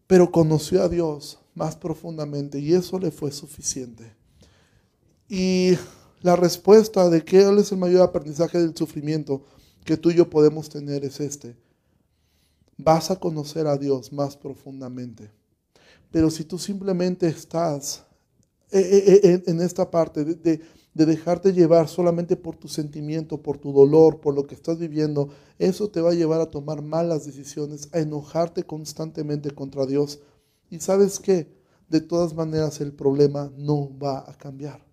Pero conoció a Dios más profundamente y eso le fue suficiente. Y la respuesta de cuál es el mayor aprendizaje del sufrimiento que tú y yo podemos tener es este. Vas a conocer a Dios más profundamente. Pero si tú simplemente estás eh, eh, eh, en esta parte de, dejarte llevar solamente por tu sentimiento, por tu dolor, por lo que estás viviendo, eso te va a llevar a tomar malas decisiones, a enojarte constantemente contra Dios. Y sabes qué, de todas maneras el problema no va a cambiar.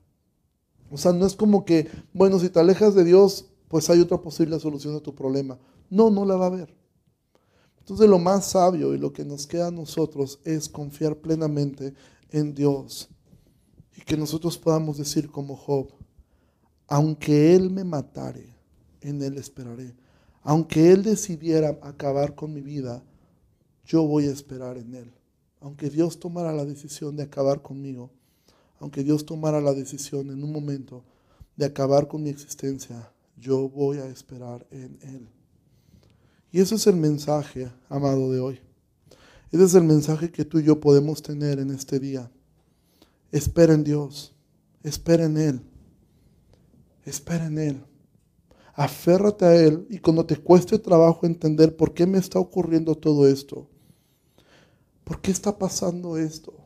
O sea, no es como que, bueno, si te alejas de Dios, pues hay otra posible solución a tu problema. No, no la va a haber. Entonces lo más sabio y lo que nos queda a nosotros es confiar plenamente en Dios y que nosotros podamos decir como Job, aunque Él me matare, en Él esperaré. Aunque Él decidiera acabar con mi vida, yo voy a esperar en Él. Aunque Dios tomara la decisión de acabar conmigo, aunque Dios tomara la decisión en un momento de acabar con mi existencia, yo voy a esperar en Él. Y ese es el mensaje, amado, de hoy. Ese es el mensaje que tú y yo podemos tener en este día. Espera en Dios, espera en Él, espera en Él. Aférrate a Él y cuando te cueste trabajo entender por qué me está ocurriendo todo esto, por qué está pasando esto,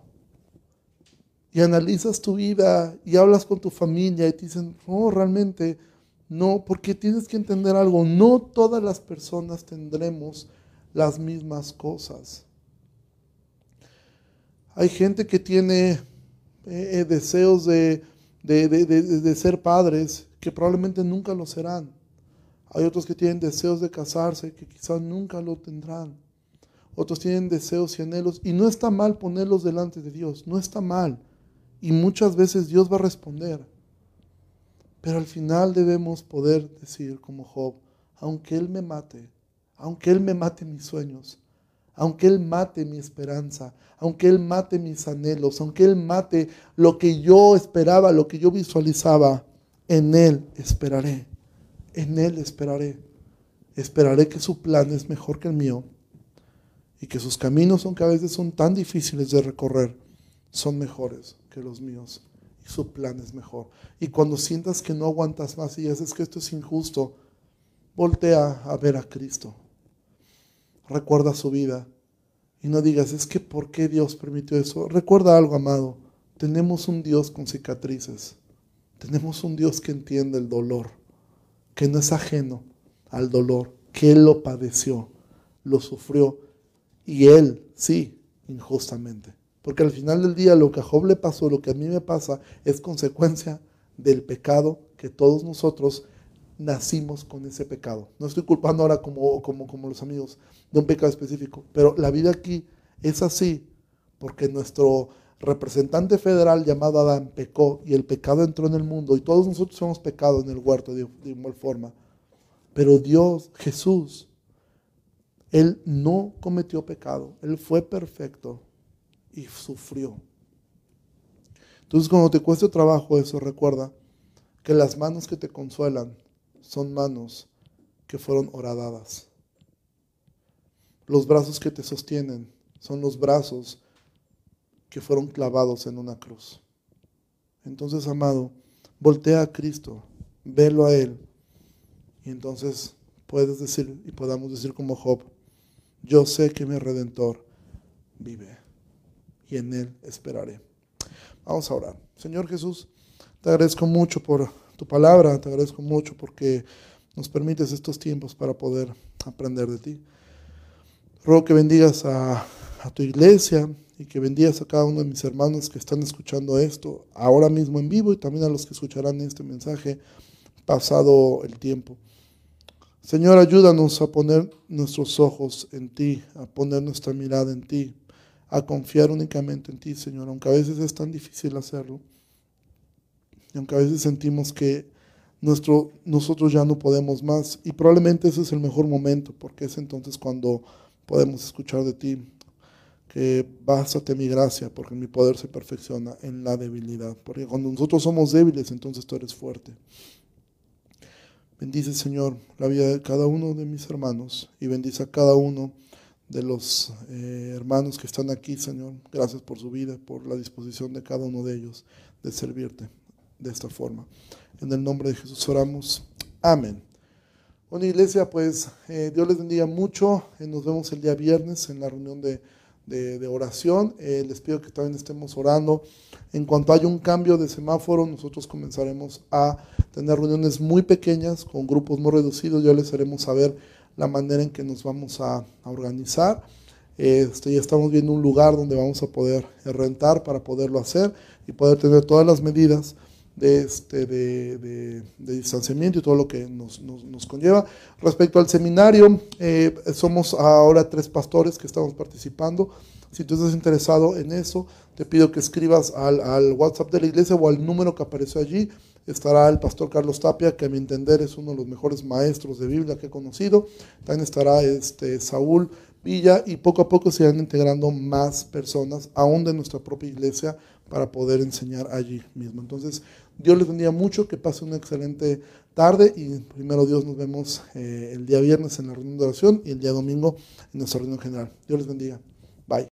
y analizas tu vida y hablas con tu familia y te dicen, no, realmente no, porque tienes que entender algo, no todas las personas tendremos las mismas cosas. Hay gente que tiene eh, eh, deseos de, de ser padres que probablemente nunca lo serán. Hay otros que tienen deseos de casarse que quizás nunca lo tendrán. Otros tienen deseos y anhelos y no está mal ponerlos delante de Dios, no está mal. Y muchas veces Dios va a responder. Pero al final debemos poder decir como Job, aunque Él me mate, aunque Él me mate mis sueños, aunque Él mate mi esperanza, aunque Él mate mis anhelos, aunque Él mate lo que yo esperaba, lo que yo visualizaba, en Él esperaré, en Él esperaré. Esperaré que su plan es mejor que el mío y que sus caminos, aunque a veces son tan difíciles de recorrer, son mejores que los míos y su plan es mejor. Y cuando sientas que no aguantas más y dices que esto es injusto, voltea a ver a Cristo. Recuerda su vida y no digas, es que ¿por qué Dios permitió eso? Recuerda algo, amado. Tenemos un Dios con cicatrices. Tenemos un Dios que entiende el dolor, que no es ajeno al dolor, que Él lo padeció, lo sufrió y Él, sí, injustamente. Porque al final del día lo que a Job le pasó, lo que a mí me pasa, es consecuencia del pecado que todos nosotros nacimos con ese pecado. No estoy culpando ahora como, como, como los amigos de un pecado específico, pero la vida aquí es así porque nuestro representante federal llamado Adán pecó y el pecado entró en el mundo y todos nosotros hemos pecado en el huerto de, de igual forma. Pero Dios, Jesús, Él no cometió pecado, Él fue perfecto y sufrió. Entonces cuando te cueste trabajo eso, recuerda que las manos que te consuelan son manos que fueron horadadas. Los brazos que te sostienen son los brazos que fueron clavados en una cruz. Entonces, amado, voltea a Cristo, velo a Él. Y entonces puedes decir y podamos decir como Job, yo sé que mi redentor vive y en Él esperaré. Vamos a orar. Señor Jesús, te agradezco mucho por tu palabra, te agradezco mucho porque nos permites estos tiempos para poder aprender de ti. Ruego que bendigas a, a tu iglesia y que bendigas a cada uno de mis hermanos que están escuchando esto ahora mismo en vivo y también a los que escucharán este mensaje pasado el tiempo. Señor, ayúdanos a poner nuestros ojos en ti, a poner nuestra mirada en ti, a confiar únicamente en ti, Señor, aunque a veces es tan difícil hacerlo. Y aunque a veces sentimos que nuestro, nosotros ya no podemos más. Y probablemente ese es el mejor momento, porque es entonces cuando podemos escuchar de ti que bástate mi gracia, porque mi poder se perfecciona en la debilidad. Porque cuando nosotros somos débiles, entonces tú eres fuerte. Bendice, Señor, la vida de cada uno de mis hermanos y bendice a cada uno de los eh, hermanos que están aquí, Señor. Gracias por su vida, por la disposición de cada uno de ellos de servirte de esta forma. En el nombre de Jesús oramos. Amén. Bueno, iglesia, pues eh, Dios les bendiga mucho. Eh, nos vemos el día viernes en la reunión de, de, oración. les pido que también estemos orando. En cuanto haya un cambio de semáforo, nosotros comenzaremos a tener reuniones muy pequeñas con grupos muy reducidos. Ya les haremos saber la manera en que nos vamos a, organizar. Este, ya estamos viendo un lugar donde vamos a poder rentar para poderlo hacer y poder tener todas las medidas de, este, de, distanciamiento y todo lo que nos, conlleva. Respecto al seminario, eh, somos ahora tres pastores que estamos participando. Si tú estás interesado en eso, te pido que escribas al, al WhatsApp de la iglesia o al número que apareció allí estará el pastor Carlos Tapia, que a mi entender es uno de los mejores maestros de Biblia que he conocido. También estará este, Saúl Villa y poco a poco se irán integrando más personas, aún de nuestra propia iglesia, para poder enseñar allí mismo. Entonces, Dios les bendiga mucho, que pase una excelente tarde y primero Dios nos vemos eh, el día viernes en la reunión de oración y el día domingo en nuestra reunión general. Dios les bendiga. Bye.